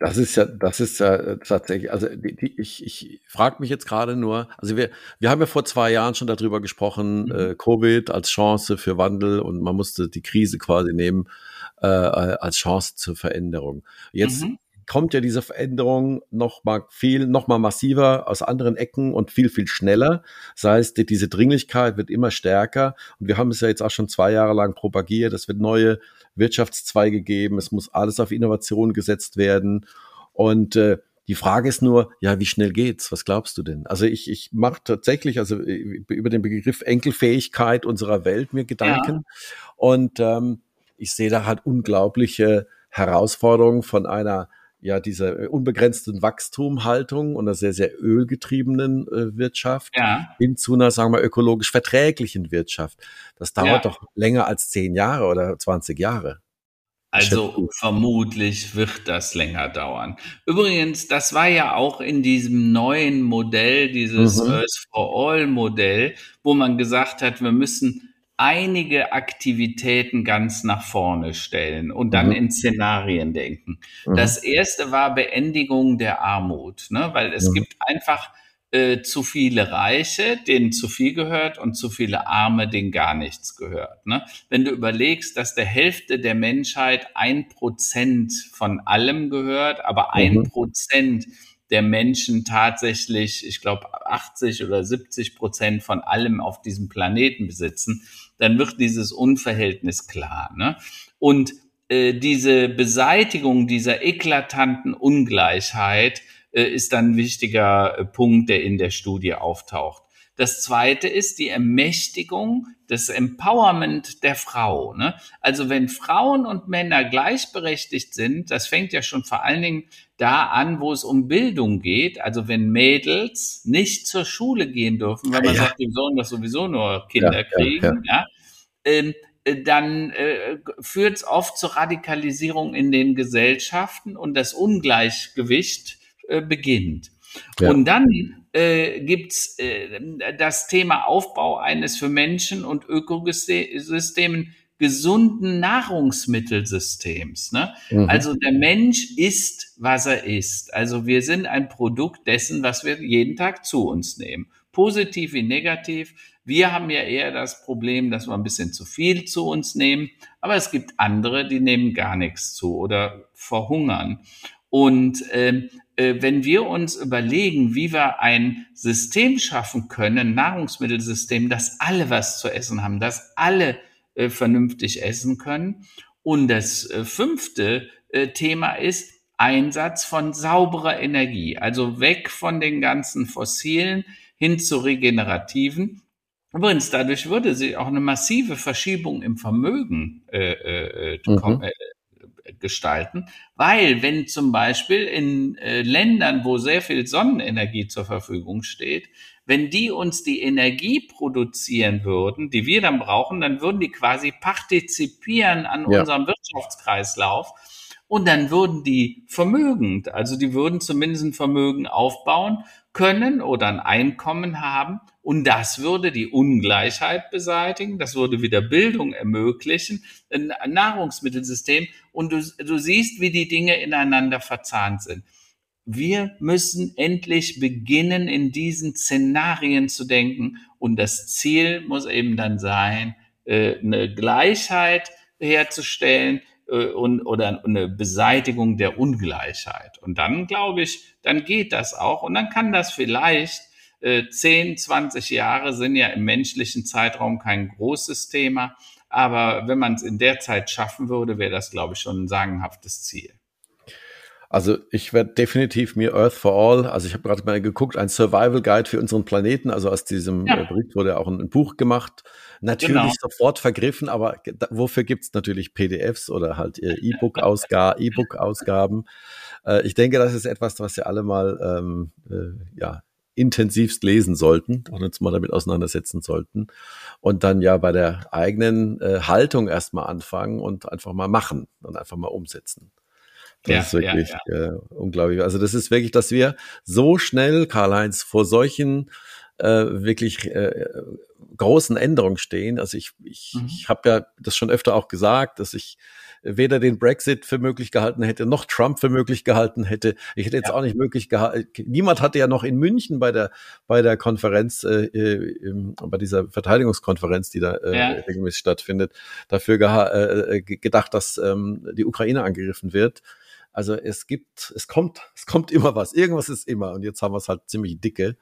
Das ist ja, das ist ja tatsächlich, also die, die, ich, ich frage mich jetzt gerade nur, also wir, wir haben ja vor zwei Jahren schon darüber gesprochen, mhm. äh, Covid als Chance für Wandel und man musste die Krise quasi nehmen, äh, als Chance zur Veränderung. Jetzt mhm. kommt ja diese Veränderung noch mal viel, noch mal massiver aus anderen Ecken und viel, viel schneller. Das heißt, diese Dringlichkeit wird immer stärker. Und wir haben es ja jetzt auch schon zwei Jahre lang propagiert. Es wird neue Wirtschaftszweige geben. Es muss alles auf Innovation gesetzt werden. Und äh, die Frage ist nur, ja, wie schnell geht's? Was glaubst du denn? Also ich, ich mache tatsächlich, also äh, über den Begriff Enkelfähigkeit unserer Welt mir Gedanken. Ja. Und ähm, ich sehe da halt unglaubliche Herausforderungen von einer ja dieser äh, unbegrenzten Wachstumhaltung und einer sehr sehr ölgetriebenen äh, Wirtschaft ja. hin zu einer sagen wir ökologisch verträglichen Wirtschaft. Das dauert ja. doch länger als zehn Jahre oder 20 Jahre. Also vermutlich wird das länger dauern. Übrigens, das war ja auch in diesem neuen Modell, dieses mhm. Earth for All Modell, wo man gesagt hat, wir müssen einige Aktivitäten ganz nach vorne stellen und dann mhm. in Szenarien denken. Mhm. Das erste war Beendigung der Armut, ne? weil es mhm. gibt einfach äh, zu viele Reiche, denen zu viel gehört und zu viele Arme, denen gar nichts gehört. Ne? Wenn du überlegst, dass der Hälfte der Menschheit ein Prozent von allem gehört, aber ein mhm. Prozent der Menschen tatsächlich, ich glaube, 80 oder 70 Prozent von allem auf diesem Planeten besitzen, dann wird dieses Unverhältnis klar. Ne? Und äh, diese Beseitigung dieser eklatanten Ungleichheit äh, ist dann ein wichtiger äh, Punkt, der in der Studie auftaucht. Das zweite ist die Ermächtigung, das Empowerment der Frau. Ne? Also wenn Frauen und Männer gleichberechtigt sind, das fängt ja schon vor allen Dingen da an, wo es um Bildung geht. Also wenn Mädels nicht zur Schule gehen dürfen, weil man ja. sagt, die sollen das sowieso nur Kinder ja, kriegen, ja. Ähm, äh, dann äh, führt es oft zur Radikalisierung in den Gesellschaften und das Ungleichgewicht äh, beginnt. Und dann äh, gibt's äh, das Thema Aufbau eines für Menschen und Ökosystemen gesunden Nahrungsmittelsystems. Ne? Mhm. Also der Mensch isst, was er isst. Also wir sind ein Produkt dessen, was wir jeden Tag zu uns nehmen. positiv wie negativ. Wir haben ja eher das Problem, dass wir ein bisschen zu viel zu uns nehmen, aber es gibt andere, die nehmen gar nichts zu oder verhungern. Und ähm, äh, wenn wir uns überlegen, wie wir ein System schaffen können, ein Nahrungsmittelsystem, dass alle was zu essen haben, dass alle äh, vernünftig essen können. Und das äh, fünfte äh, Thema ist Einsatz von sauberer Energie, also weg von den ganzen fossilen hin zu regenerativen. Übrigens, dadurch würde sich auch eine massive Verschiebung im Vermögen äh, äh, mhm. gestalten, weil wenn zum Beispiel in äh, Ländern, wo sehr viel Sonnenenergie zur Verfügung steht, wenn die uns die Energie produzieren würden, die wir dann brauchen, dann würden die quasi partizipieren an ja. unserem Wirtschaftskreislauf und dann würden die vermögend, also die würden zumindest ein Vermögen aufbauen können oder ein Einkommen haben und das würde die Ungleichheit beseitigen, das würde wieder Bildung ermöglichen, ein Nahrungsmittelsystem und du, du siehst, wie die Dinge ineinander verzahnt sind. Wir müssen endlich beginnen, in diesen Szenarien zu denken und das Ziel muss eben dann sein, äh, eine Gleichheit herzustellen, äh, und, oder eine Beseitigung der Ungleichheit. Und dann glaube ich, dann geht das auch. Und dann kann das vielleicht äh, 10, 20 Jahre sind ja im menschlichen Zeitraum kein großes Thema. Aber wenn man es in der Zeit schaffen würde, wäre das, glaube ich, schon ein sagenhaftes Ziel. Also ich werde definitiv mir Earth for All, also ich habe gerade mal geguckt, ein Survival Guide für unseren Planeten, also aus diesem ja. Äh, Bericht wurde auch ein, ein Buch gemacht. Natürlich genau. sofort vergriffen, aber wofür gibt es natürlich PDFs oder halt äh, E-Book-Ausgaben? äh, ich denke, das ist etwas, was wir alle mal ähm, äh, ja, intensivst lesen sollten und uns mal damit auseinandersetzen sollten. Und dann ja bei der eigenen äh, Haltung erstmal anfangen und einfach mal machen und einfach mal umsetzen. Das ja, ist wirklich ja, ja. Äh, unglaublich. Also das ist wirklich, dass wir so schnell, Karl-Heinz, vor solchen äh, wirklich äh, großen Änderungen stehen. Also ich, ich, mhm. ich habe ja das schon öfter auch gesagt, dass ich weder den Brexit für möglich gehalten hätte, noch Trump für möglich gehalten hätte. Ich hätte jetzt ja. auch nicht möglich gehalten. Niemand hatte ja noch in München bei der bei der Konferenz, äh, im, bei dieser Verteidigungskonferenz, die da äh, ja. regelmäßig stattfindet, dafür äh, gedacht, dass ähm, die Ukraine angegriffen wird. Also es gibt, es kommt, es kommt immer was. Irgendwas ist immer. Und jetzt haben wir es halt ziemlich dicke.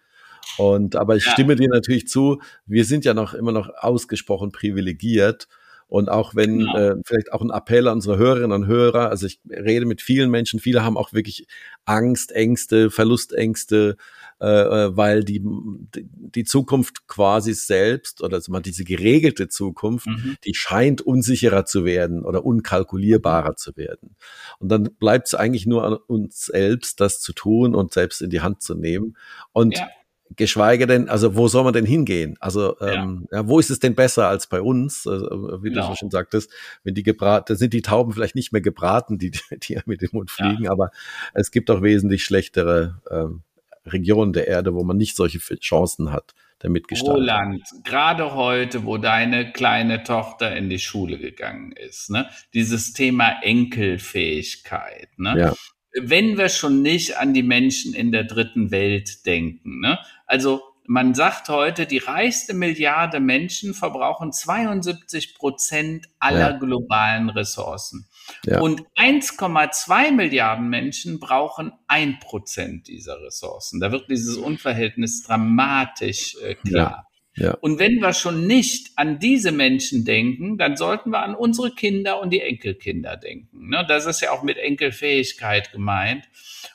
Und aber ich ja. stimme dir natürlich zu, wir sind ja noch immer noch ausgesprochen privilegiert. Und auch wenn genau. äh, vielleicht auch ein Appell an unsere Hörerinnen und Hörer, also ich rede mit vielen Menschen, viele haben auch wirklich Angst, Ängste, Verlustängste, äh, äh weil die, die Zukunft quasi selbst oder also mal diese geregelte Zukunft, mhm. die scheint unsicherer zu werden oder unkalkulierbarer zu werden. Und dann bleibt es eigentlich nur an uns selbst, das zu tun und selbst in die Hand zu nehmen. Und ja geschweige denn, also wo soll man denn hingehen? Also ähm, ja. ja. wo ist es denn besser als bei uns? Also, wie genau. du schon sagtest, wenn die gebraten, sind die Tauben vielleicht nicht mehr gebraten, die, die mit dem Mund fliegen, ja. aber es gibt auch wesentlich schlechtere ähm, Regionen der Erde, wo man nicht solche Chancen hat der Mitgestaltung. Roland, gerade heute, wo deine kleine Tochter in die Schule gegangen ist, ne, dieses Thema Enkelfähigkeit, ne? Ja wenn wir schon nicht an die Menschen in der dritten Welt denken. Ne? Also man sagt heute, die reichste Milliarde Menschen verbrauchen 72 Prozent aller ja. globalen Ressourcen. Ja. Und 1,2 Milliarden Menschen brauchen ein Prozent dieser Ressourcen. Da wird dieses Unverhältnis dramatisch äh, klar. Ja. Und wenn wir schon nicht an diese Menschen denken, dann sollten wir an unsere Kinder und die Enkelkinder denken. Ne? Das ist ja auch mit Enkelfähigkeit gemeint.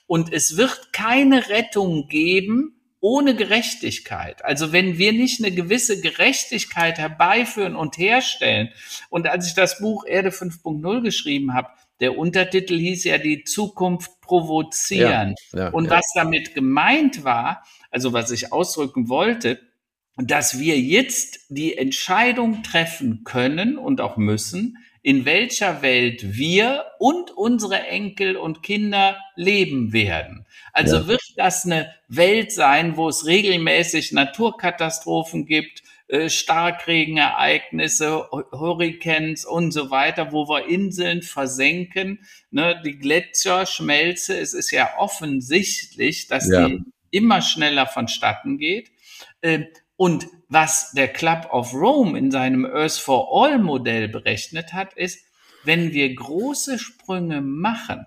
Und es wird keine Rettung geben ohne Gerechtigkeit. Also wenn wir nicht eine gewisse Gerechtigkeit herbeiführen und herstellen. Und als ich das Buch Erde 5.0 geschrieben habe, der Untertitel hieß ja die Zukunft provozieren. Ja, ja, und ja. was damit gemeint war, also was ich ausdrücken wollte, dass wir jetzt die Entscheidung treffen können und auch müssen, in welcher Welt wir und unsere Enkel und Kinder leben werden. Also ja. wird das eine Welt sein, wo es regelmäßig Naturkatastrophen gibt, äh, Starkregenereignisse, Hurrikans und so weiter, wo wir Inseln versenken, ne, die Gletscher schmelzen. Es ist ja offensichtlich, dass ja. die immer schneller vonstatten geht. Ähm, und was der Club of Rome in seinem Earth for All Modell berechnet hat, ist, wenn wir große Sprünge machen,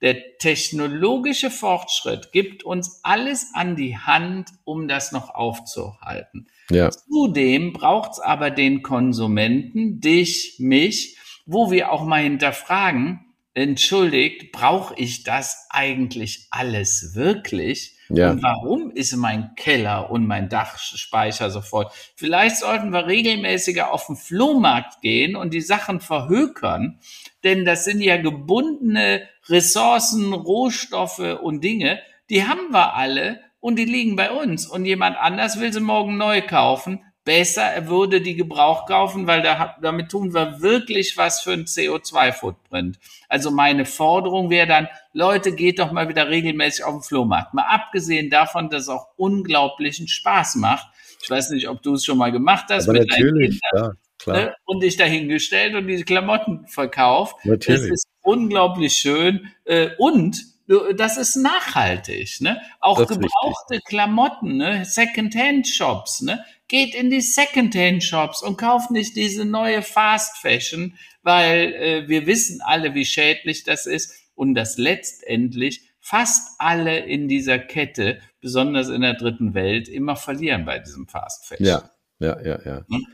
der technologische Fortschritt gibt uns alles an die Hand, um das noch aufzuhalten. Ja. Zudem braucht es aber den Konsumenten, dich, mich, wo wir auch mal hinterfragen, entschuldigt, brauche ich das eigentlich alles wirklich? Ja. Und warum ist mein Keller und mein Dachspeicher so voll? Vielleicht sollten wir regelmäßiger auf den Flohmarkt gehen und die Sachen verhökern, denn das sind ja gebundene Ressourcen, Rohstoffe und Dinge, die haben wir alle und die liegen bei uns und jemand anders will sie morgen neu kaufen. Besser, er würde die Gebrauch kaufen, weil da, damit tun wir wirklich was für einen CO2-Footprint. Also meine Forderung wäre dann, Leute, geht doch mal wieder regelmäßig auf den Flohmarkt. Mal abgesehen davon, dass es auch unglaublichen Spaß macht. Ich weiß nicht, ob du es schon mal gemacht hast. Aber natürlich, Kindern, klar. Ne? Und dich dahingestellt und diese Klamotten verkauft. Natürlich. Das ist unglaublich schön. Äh, und das ist nachhaltig. Ne? Auch gebrauchte Klamotten, ne? Second-Hand-Shops. Ne? Geht in die Second-Hand-Shops und kauft nicht diese neue Fast-Fashion, weil äh, wir wissen alle, wie schädlich das ist und dass letztendlich fast alle in dieser Kette, besonders in der dritten Welt, immer verlieren bei diesem Fast-Fashion. Ja, ja, ja, ja. Hm?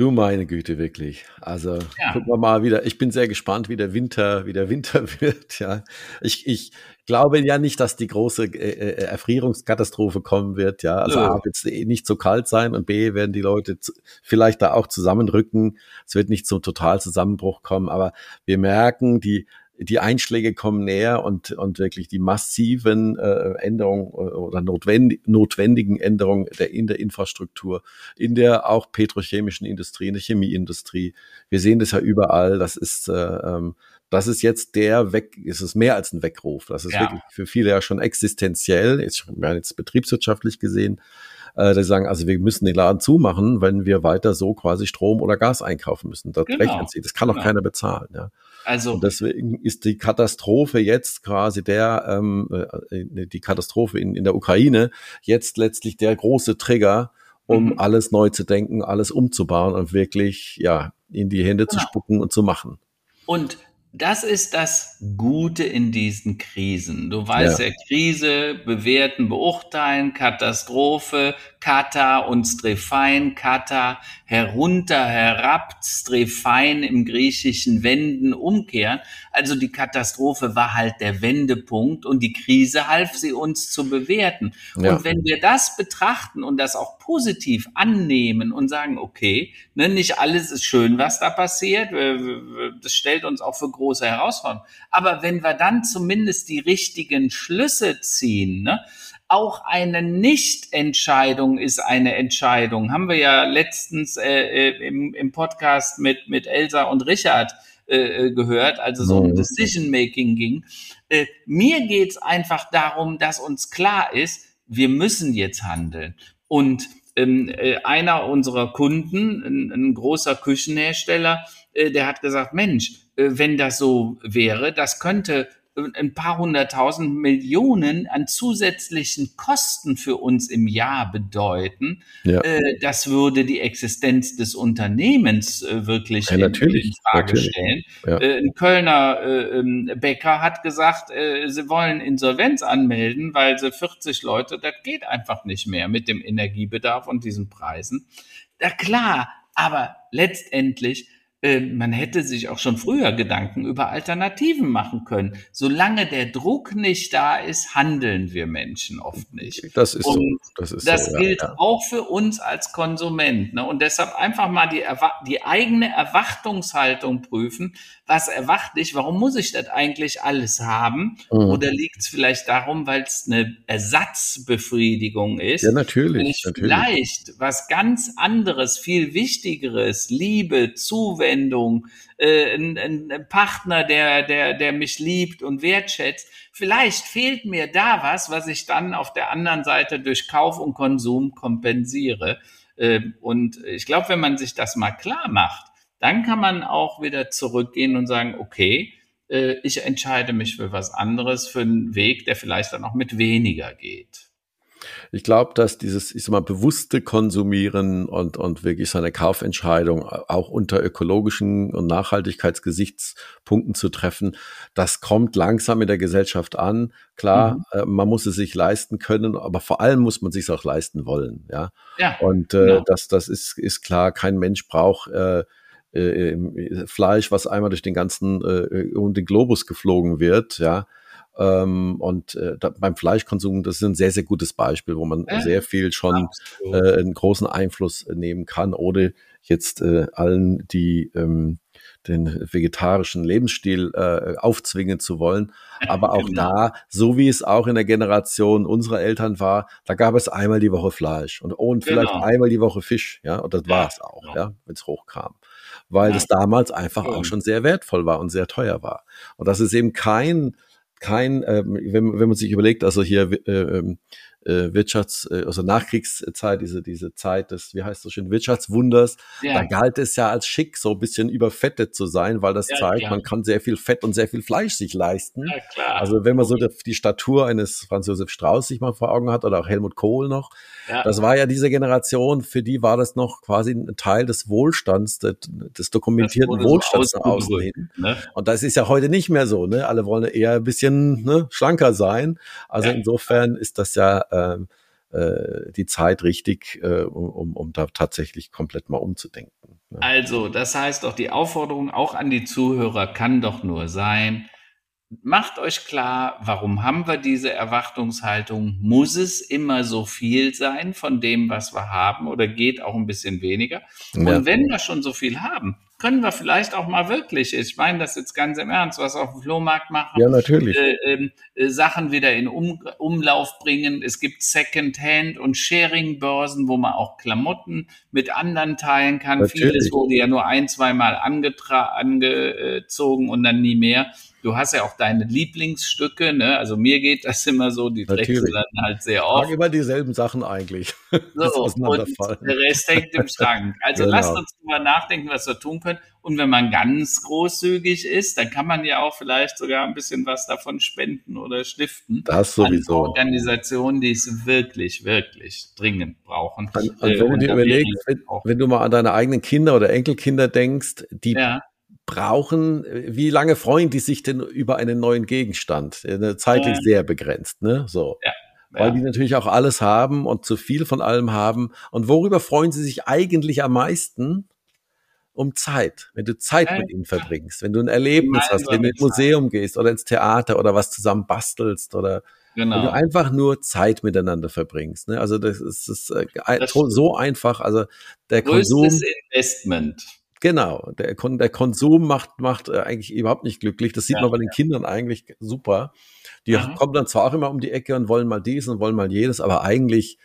Du meine Güte, wirklich. Also ja. gucken wir mal wieder. Ich bin sehr gespannt, wie der Winter, wie der Winter wird. Ja, ich, ich glaube ja nicht, dass die große äh, äh Erfrierungskatastrophe kommen wird. Ja, also A wird es eh nicht so kalt sein und B werden die Leute zu, vielleicht da auch zusammenrücken. Es wird nicht zum Totalzusammenbruch kommen, aber wir merken, die die Einschläge kommen näher und, und wirklich die massiven äh, Änderungen äh, oder notwendig, notwendigen Änderungen der, in der Infrastruktur, in der auch petrochemischen Industrie, in der Chemieindustrie. Wir sehen das ja überall. Das ist, äh, ähm, das ist jetzt der Weg, ist es mehr als ein Weckruf. Das ist ja. wirklich für viele ja schon existenziell, jetzt, jetzt betriebswirtschaftlich gesehen, äh, die sagen, also wir müssen den Laden zumachen, wenn wir weiter so quasi Strom oder Gas einkaufen müssen. Das genau. rechnen sie. Das kann doch genau. keiner bezahlen. Ja. Also und deswegen ist die Katastrophe jetzt quasi der ähm, äh, die Katastrophe in, in der Ukraine jetzt letztlich der große Trigger, um mhm. alles neu zu denken, alles umzubauen und wirklich ja in die Hände genau. zu spucken und zu machen. Und das ist das Gute in diesen Krisen. Du weißt ja, ja Krise, bewerten, beurteilen, Katastrophe, Kata und Strefein, Kata herunter, herab, Strefein im Griechischen wenden, umkehren. Also die Katastrophe war halt der Wendepunkt und die Krise half sie uns zu bewerten. Ja. Und wenn wir das betrachten und das auch positiv annehmen und sagen, okay, ne, nicht alles ist schön, was da passiert, das stellt uns auch für große Herausforderungen. Aber wenn wir dann zumindest die richtigen Schlüsse ziehen, ne, auch eine Nichtentscheidung ist eine Entscheidung. Haben wir ja letztens äh, äh, im, im Podcast mit, mit Elsa und Richard äh, äh gehört, also so um Decision-Making ging. Äh, mir geht's einfach darum, dass uns klar ist, wir müssen jetzt handeln. Und einer unserer Kunden, ein, ein großer Küchenhersteller, äh, der hat gesagt, Mensch, äh, wenn das so wäre, das könnte ein paar hunderttausend Millionen an zusätzlichen Kosten für uns im Jahr bedeuten, ja. äh, das würde die Existenz des Unternehmens äh, wirklich ja, in, in, Frage natürlich. stellen. Ja. Äh, ein Kölner äh, ähm, Bäcker hat gesagt, äh, sie wollen Insolvenz anmelden, weil sie 40 Leute, das geht einfach nicht mehr mit dem Energiebedarf und diesen Preisen. Ja klar, aber letztendlich man hätte sich auch schon früher Gedanken über Alternativen machen können. Solange der Druck nicht da ist, handeln wir Menschen oft nicht. Das ist und so. Das, ist das so, gilt ja. auch für uns als Konsument. Ne? Und deshalb einfach mal die, die eigene Erwartungshaltung prüfen. Was erwarte ich? Warum muss ich das eigentlich alles haben? Mhm. Oder liegt es vielleicht darum, weil es eine Ersatzbefriedigung ist? Ja, natürlich. Wenn ich natürlich. vielleicht was ganz anderes, viel Wichtigeres, Liebe, Zuwendung, Zuwendung, äh, ein, ein Partner, der, der, der mich liebt und wertschätzt. Vielleicht fehlt mir da was, was ich dann auf der anderen Seite durch Kauf und Konsum kompensiere. Äh, und ich glaube, wenn man sich das mal klar macht, dann kann man auch wieder zurückgehen und sagen, okay, äh, ich entscheide mich für was anderes, für einen Weg, der vielleicht dann auch mit weniger geht. Ich glaube, dass dieses, ich sag mal, bewusste Konsumieren und, und wirklich seine Kaufentscheidung auch unter ökologischen und Nachhaltigkeitsgesichtspunkten zu treffen, das kommt langsam in der Gesellschaft an. Klar, mhm. äh, man muss es sich leisten können, aber vor allem muss man sich auch leisten wollen. Ja. ja und äh, genau. das, das ist, ist klar, kein Mensch braucht äh, äh, Fleisch, was einmal durch den ganzen äh, um den Globus geflogen wird, ja. Ähm, und äh, da, beim Fleischkonsum, das ist ein sehr, sehr gutes Beispiel, wo man äh, sehr viel schon äh, einen großen Einfluss nehmen kann, ohne jetzt äh, allen, die ähm, den vegetarischen Lebensstil äh, aufzwingen zu wollen. Aber auch genau. da, so wie es auch in der Generation unserer Eltern war, da gab es einmal die Woche Fleisch und, und vielleicht genau. einmal die Woche Fisch, ja, und das ja, war es auch, genau. ja, wenn es hochkam. Weil ja. das damals einfach auch schon sehr wertvoll war und sehr teuer war. Und das ist eben kein kein, äh, wenn, wenn man sich überlegt, also hier äh, ähm, äh, Wirtschafts-, äh, also Nachkriegszeit, diese, diese Zeit des, wie heißt das schön, Wirtschaftswunders, ja. da galt es ja als schick, so ein bisschen überfettet zu sein, weil das ja, zeigt, ja. man kann sehr viel Fett und sehr viel Fleisch sich leisten. Ja, klar. Also wenn man so die, die Statur eines Franz Josef Strauß sich mal vor Augen hat oder auch Helmut Kohl noch, das war ja diese Generation, für die war das noch quasi ein Teil des Wohlstands, des, des dokumentierten Wohlstands so nach außen hin. Ne? Und das ist ja heute nicht mehr so, ne? Alle wollen eher ein bisschen ne, schlanker sein. Also insofern ist das ja ähm, äh, die Zeit richtig, äh, um, um da tatsächlich komplett mal umzudenken. Ne? Also, das heißt doch, die Aufforderung auch an die Zuhörer kann doch nur sein, macht euch klar, warum haben wir diese Erwartungshaltung? Muss es immer so viel sein von dem, was wir haben oder geht auch ein bisschen weniger? Ja. Und wenn wir schon so viel haben, können wir vielleicht auch mal wirklich, ich meine das jetzt ganz im Ernst, was auf dem Flohmarkt machen. Ja, natürlich. Äh, ähm, äh, Sachen wieder in um, Umlauf bringen. Es gibt Second-Hand und Sharing-Börsen, wo man auch Klamotten mit anderen teilen kann. Natürlich. Vieles wurde ja nur ein, zweimal angezogen und dann nie mehr. Du hast ja auch deine Lieblingsstücke, ne? Also mir geht das immer so, die dann halt sehr oft. Ich mag immer dieselben Sachen eigentlich. So, und der Rest hängt im Schrank. Also genau. lasst uns drüber nachdenken, was wir tun können. Und wenn man ganz großzügig ist, dann kann man ja auch vielleicht sogar ein bisschen was davon spenden oder stiften. Das sowieso. An Organisationen, die es wirklich, wirklich dringend brauchen. Und, und wenn du dir überlegst, wenn, wenn, du mal an deine eigenen Kinder oder Enkelkinder denkst, die ja brauchen, wie lange freuen die sich denn über einen neuen Gegenstand? Äh, zeitlich ja. sehr begrenzt, ne? So. Ja. Weil ja. die natürlich auch alles haben und zu viel von allem haben. Und worüber freuen sie sich eigentlich am meisten? Um Zeit. Wenn du Zeit mit ihnen verbringst, wenn du ein Erlebnis hast, wenn du ins Museum Zeit. gehst oder ins Theater oder was zusammen bastelst oder Genau. Wenn du einfach nur Zeit miteinander verbringst. Ne? Also das ist, das ist äh, das so einfach. Also der Konsum. Investment. Genau, der, der Konsum macht, macht äh, eigentlich überhaupt nicht glücklich. Das sieht ja, man bei den Kindern eigentlich super. Die Aha. kommen dann zwar auch immer um die Ecke und wollen mal dies und wollen mal jedes, aber eigentlich,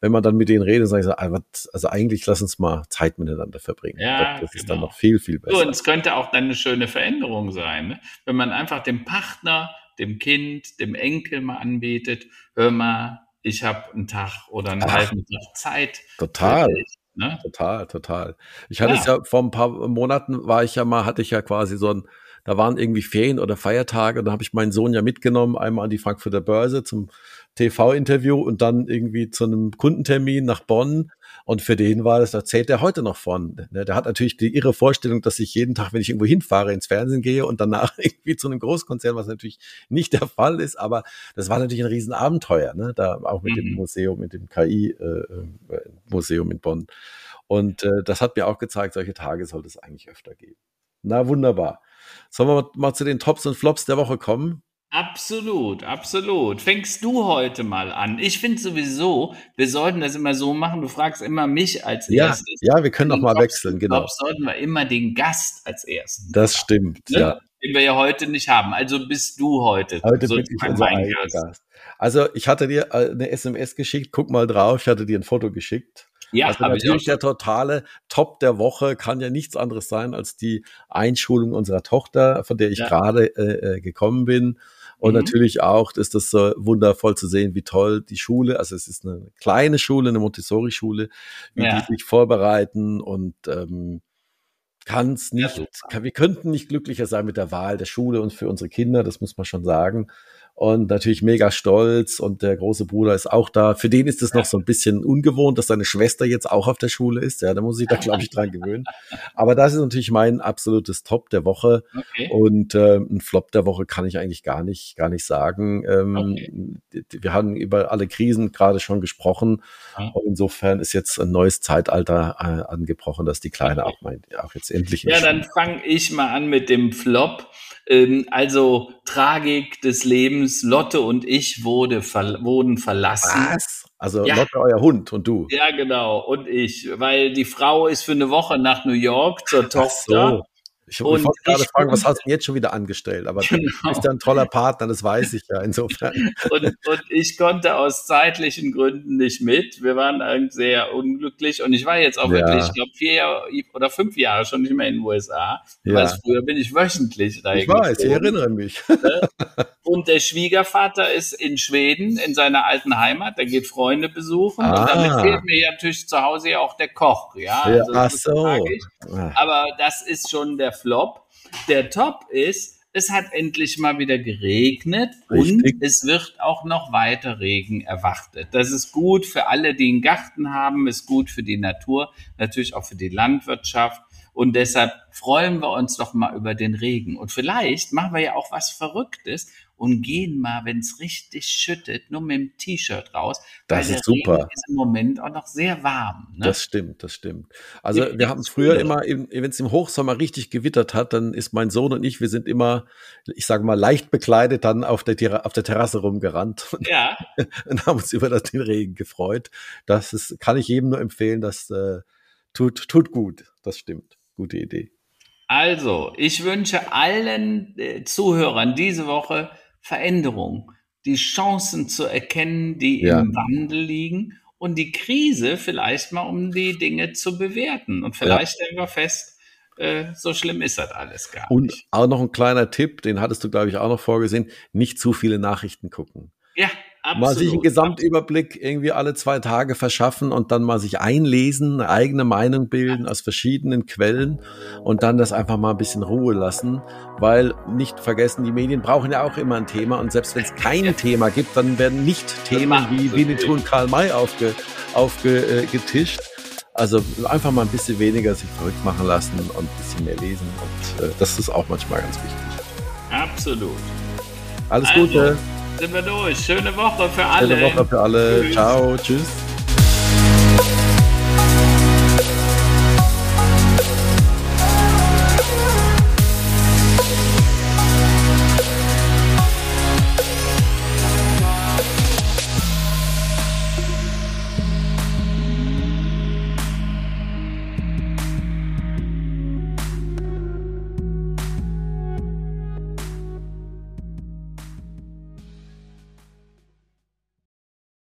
wenn man dann mit denen redet, sagen sie, also eigentlich lass uns mal Zeit miteinander verbringen. Ja, das genau. ist dann genau. noch viel, viel besser. So, und es könnte auch dann eine schöne Veränderung sein, ne? wenn man einfach dem Partner, dem Kind, dem Enkel mal anbietet, hör mal, ich habe einen Tag oder einen Ach, halben Tag Zeit. Total. Ne? Total, total. Ich hatte ja. es ja vor ein paar Monaten war ich ja mal, hatte ich ja quasi so ein, da waren irgendwie Ferien oder Feiertage und da habe ich meinen Sohn ja mitgenommen, einmal an die Frankfurter Börse zum TV-Interview und dann irgendwie zu einem Kundentermin nach Bonn. Und für den war das, da zählt er heute noch von. Ne? Der hat natürlich die irre Vorstellung, dass ich jeden Tag, wenn ich irgendwo hinfahre, ins Fernsehen gehe und danach irgendwie zu einem Großkonzern, was natürlich nicht der Fall ist, aber das war natürlich ein Riesenabenteuer, ne? Da auch mit mhm. dem Museum, mit dem KI-Museum äh, in Bonn. Und äh, das hat mir auch gezeigt, solche Tage sollte es eigentlich öfter geben. Na, wunderbar. Sollen wir mal zu den Tops und Flops der Woche kommen? Absolut, absolut. Fängst du heute mal an? Ich finde sowieso, wir sollten das immer so machen. Du fragst immer mich als ja, erstes. Ja, wir können auch mal wechseln, genau. Tops sollten wir immer den Gast als erstes. Das haben, stimmt, ne? ja. Den wir ja heute nicht haben. Also bist du heute. Heute bin ich unser Gast. Gast. Also ich hatte dir äh, eine SMS geschickt. Guck mal drauf. Ich hatte dir ein Foto geschickt. Ja, also natürlich der totale Top der Woche kann ja nichts anderes sein als die Einschulung unserer Tochter, von der ich ja. gerade äh, äh gekommen bin. Und mhm. natürlich auch ist das so wundervoll zu sehen, wie toll die Schule, also es ist eine kleine Schule, eine Montessori-Schule, wie ja. die sich vorbereiten und ähm, kann es nicht, kann, wir könnten nicht glücklicher sein mit der Wahl der Schule und für unsere Kinder, das muss man schon sagen. Und natürlich mega stolz und der große Bruder ist auch da. Für den ist es noch so ein bisschen ungewohnt, dass seine Schwester jetzt auch auf der Schule ist. Ja, da muss ich da, glaube ich, dran gewöhnen. Aber das ist natürlich mein absolutes Top der Woche. Okay. Und äh, ein Flop der Woche kann ich eigentlich gar nicht, gar nicht sagen. Ähm, okay. Wir haben über alle Krisen gerade schon gesprochen. Ja. Und insofern ist jetzt ein neues Zeitalter äh, angebrochen, dass die Kleine okay. auch, mein, auch jetzt endlich. Ja, dann fange ich mal an mit dem Flop. Ähm, also Tragik des Lebens. Lotte und ich wurde ver wurden verlassen. Was? Also ja. Lotte, euer Hund und du. Ja, genau. Und ich. Weil die Frau ist für eine Woche nach New York zur Tochter. So. Ich, ich wollte gerade fragen, was hast du jetzt schon wieder angestellt? Aber genau. du bist ja ein toller Partner, das weiß ich ja insofern. Und, und, ich konnte aus zeitlichen Gründen nicht mit. Wir waren sehr unglücklich und ich war jetzt auch ja. wirklich, ich glaube, vier oder fünf Jahre schon nicht mehr in den USA. Ja. Weil früher bin ich wöchentlich da. Ich weiß, ich erinnere mich. Ne? Und der Schwiegervater ist in Schweden, in seiner alten Heimat. Der geht Freunde besuchen. Ah. Und damit fehlt mir ja natürlich zu Hause ja auch der Koch. Ja, ja also, ach so. Aber das ist schon der Flop. Der Top ist, es hat endlich mal wieder geregnet Richtig. und es wird auch noch weiter Regen erwartet. Das ist gut für alle, die einen Garten haben, ist gut für die Natur, natürlich auch für die Landwirtschaft. Und deshalb freuen wir uns doch mal über den Regen. Und vielleicht machen wir ja auch was Verrücktes und gehen mal, wenn es richtig schüttet, nur mit dem T-Shirt raus. Das ist super. Regen ist im Moment auch noch sehr warm. Ne? Das stimmt, das stimmt. Also ja, wir haben früher immer, wenn es im Hochsommer richtig gewittert hat, dann ist mein Sohn und ich, wir sind immer, ich sage mal, leicht bekleidet dann auf der, auf der Terrasse rumgerannt und, ja. und haben uns über den Regen gefreut. Das ist, kann ich jedem nur empfehlen, das äh, tut, tut gut. Das stimmt. Gute Idee. Also, ich wünsche allen äh, Zuhörern diese Woche Veränderung, die Chancen zu erkennen, die ja. im Wandel liegen und die Krise vielleicht mal, um die Dinge zu bewerten. Und vielleicht ja. stellen wir fest, äh, so schlimm ist das alles gar und nicht. Und auch noch ein kleiner Tipp, den hattest du, glaube ich, auch noch vorgesehen, nicht zu viele Nachrichten gucken. Ja, Absolut. Mal sich einen Gesamtüberblick irgendwie alle zwei Tage verschaffen und dann mal sich einlesen, eine eigene Meinung bilden aus verschiedenen Quellen und dann das einfach mal ein bisschen Ruhe lassen, weil nicht vergessen, die Medien brauchen ja auch immer ein Thema und selbst wenn es kein Thema gibt, dann werden nicht Themen wie Winnetou und Karl May aufgetischt. Aufge, äh, also einfach mal ein bisschen weniger sich verrückt machen lassen und ein bisschen mehr lesen und äh, das ist auch manchmal ganz wichtig. Absolut. Alles also. Gute sind wir durch. Schöne Woche für alle. Schöne Woche für alle. Tschüss. Ciao. Tschüss.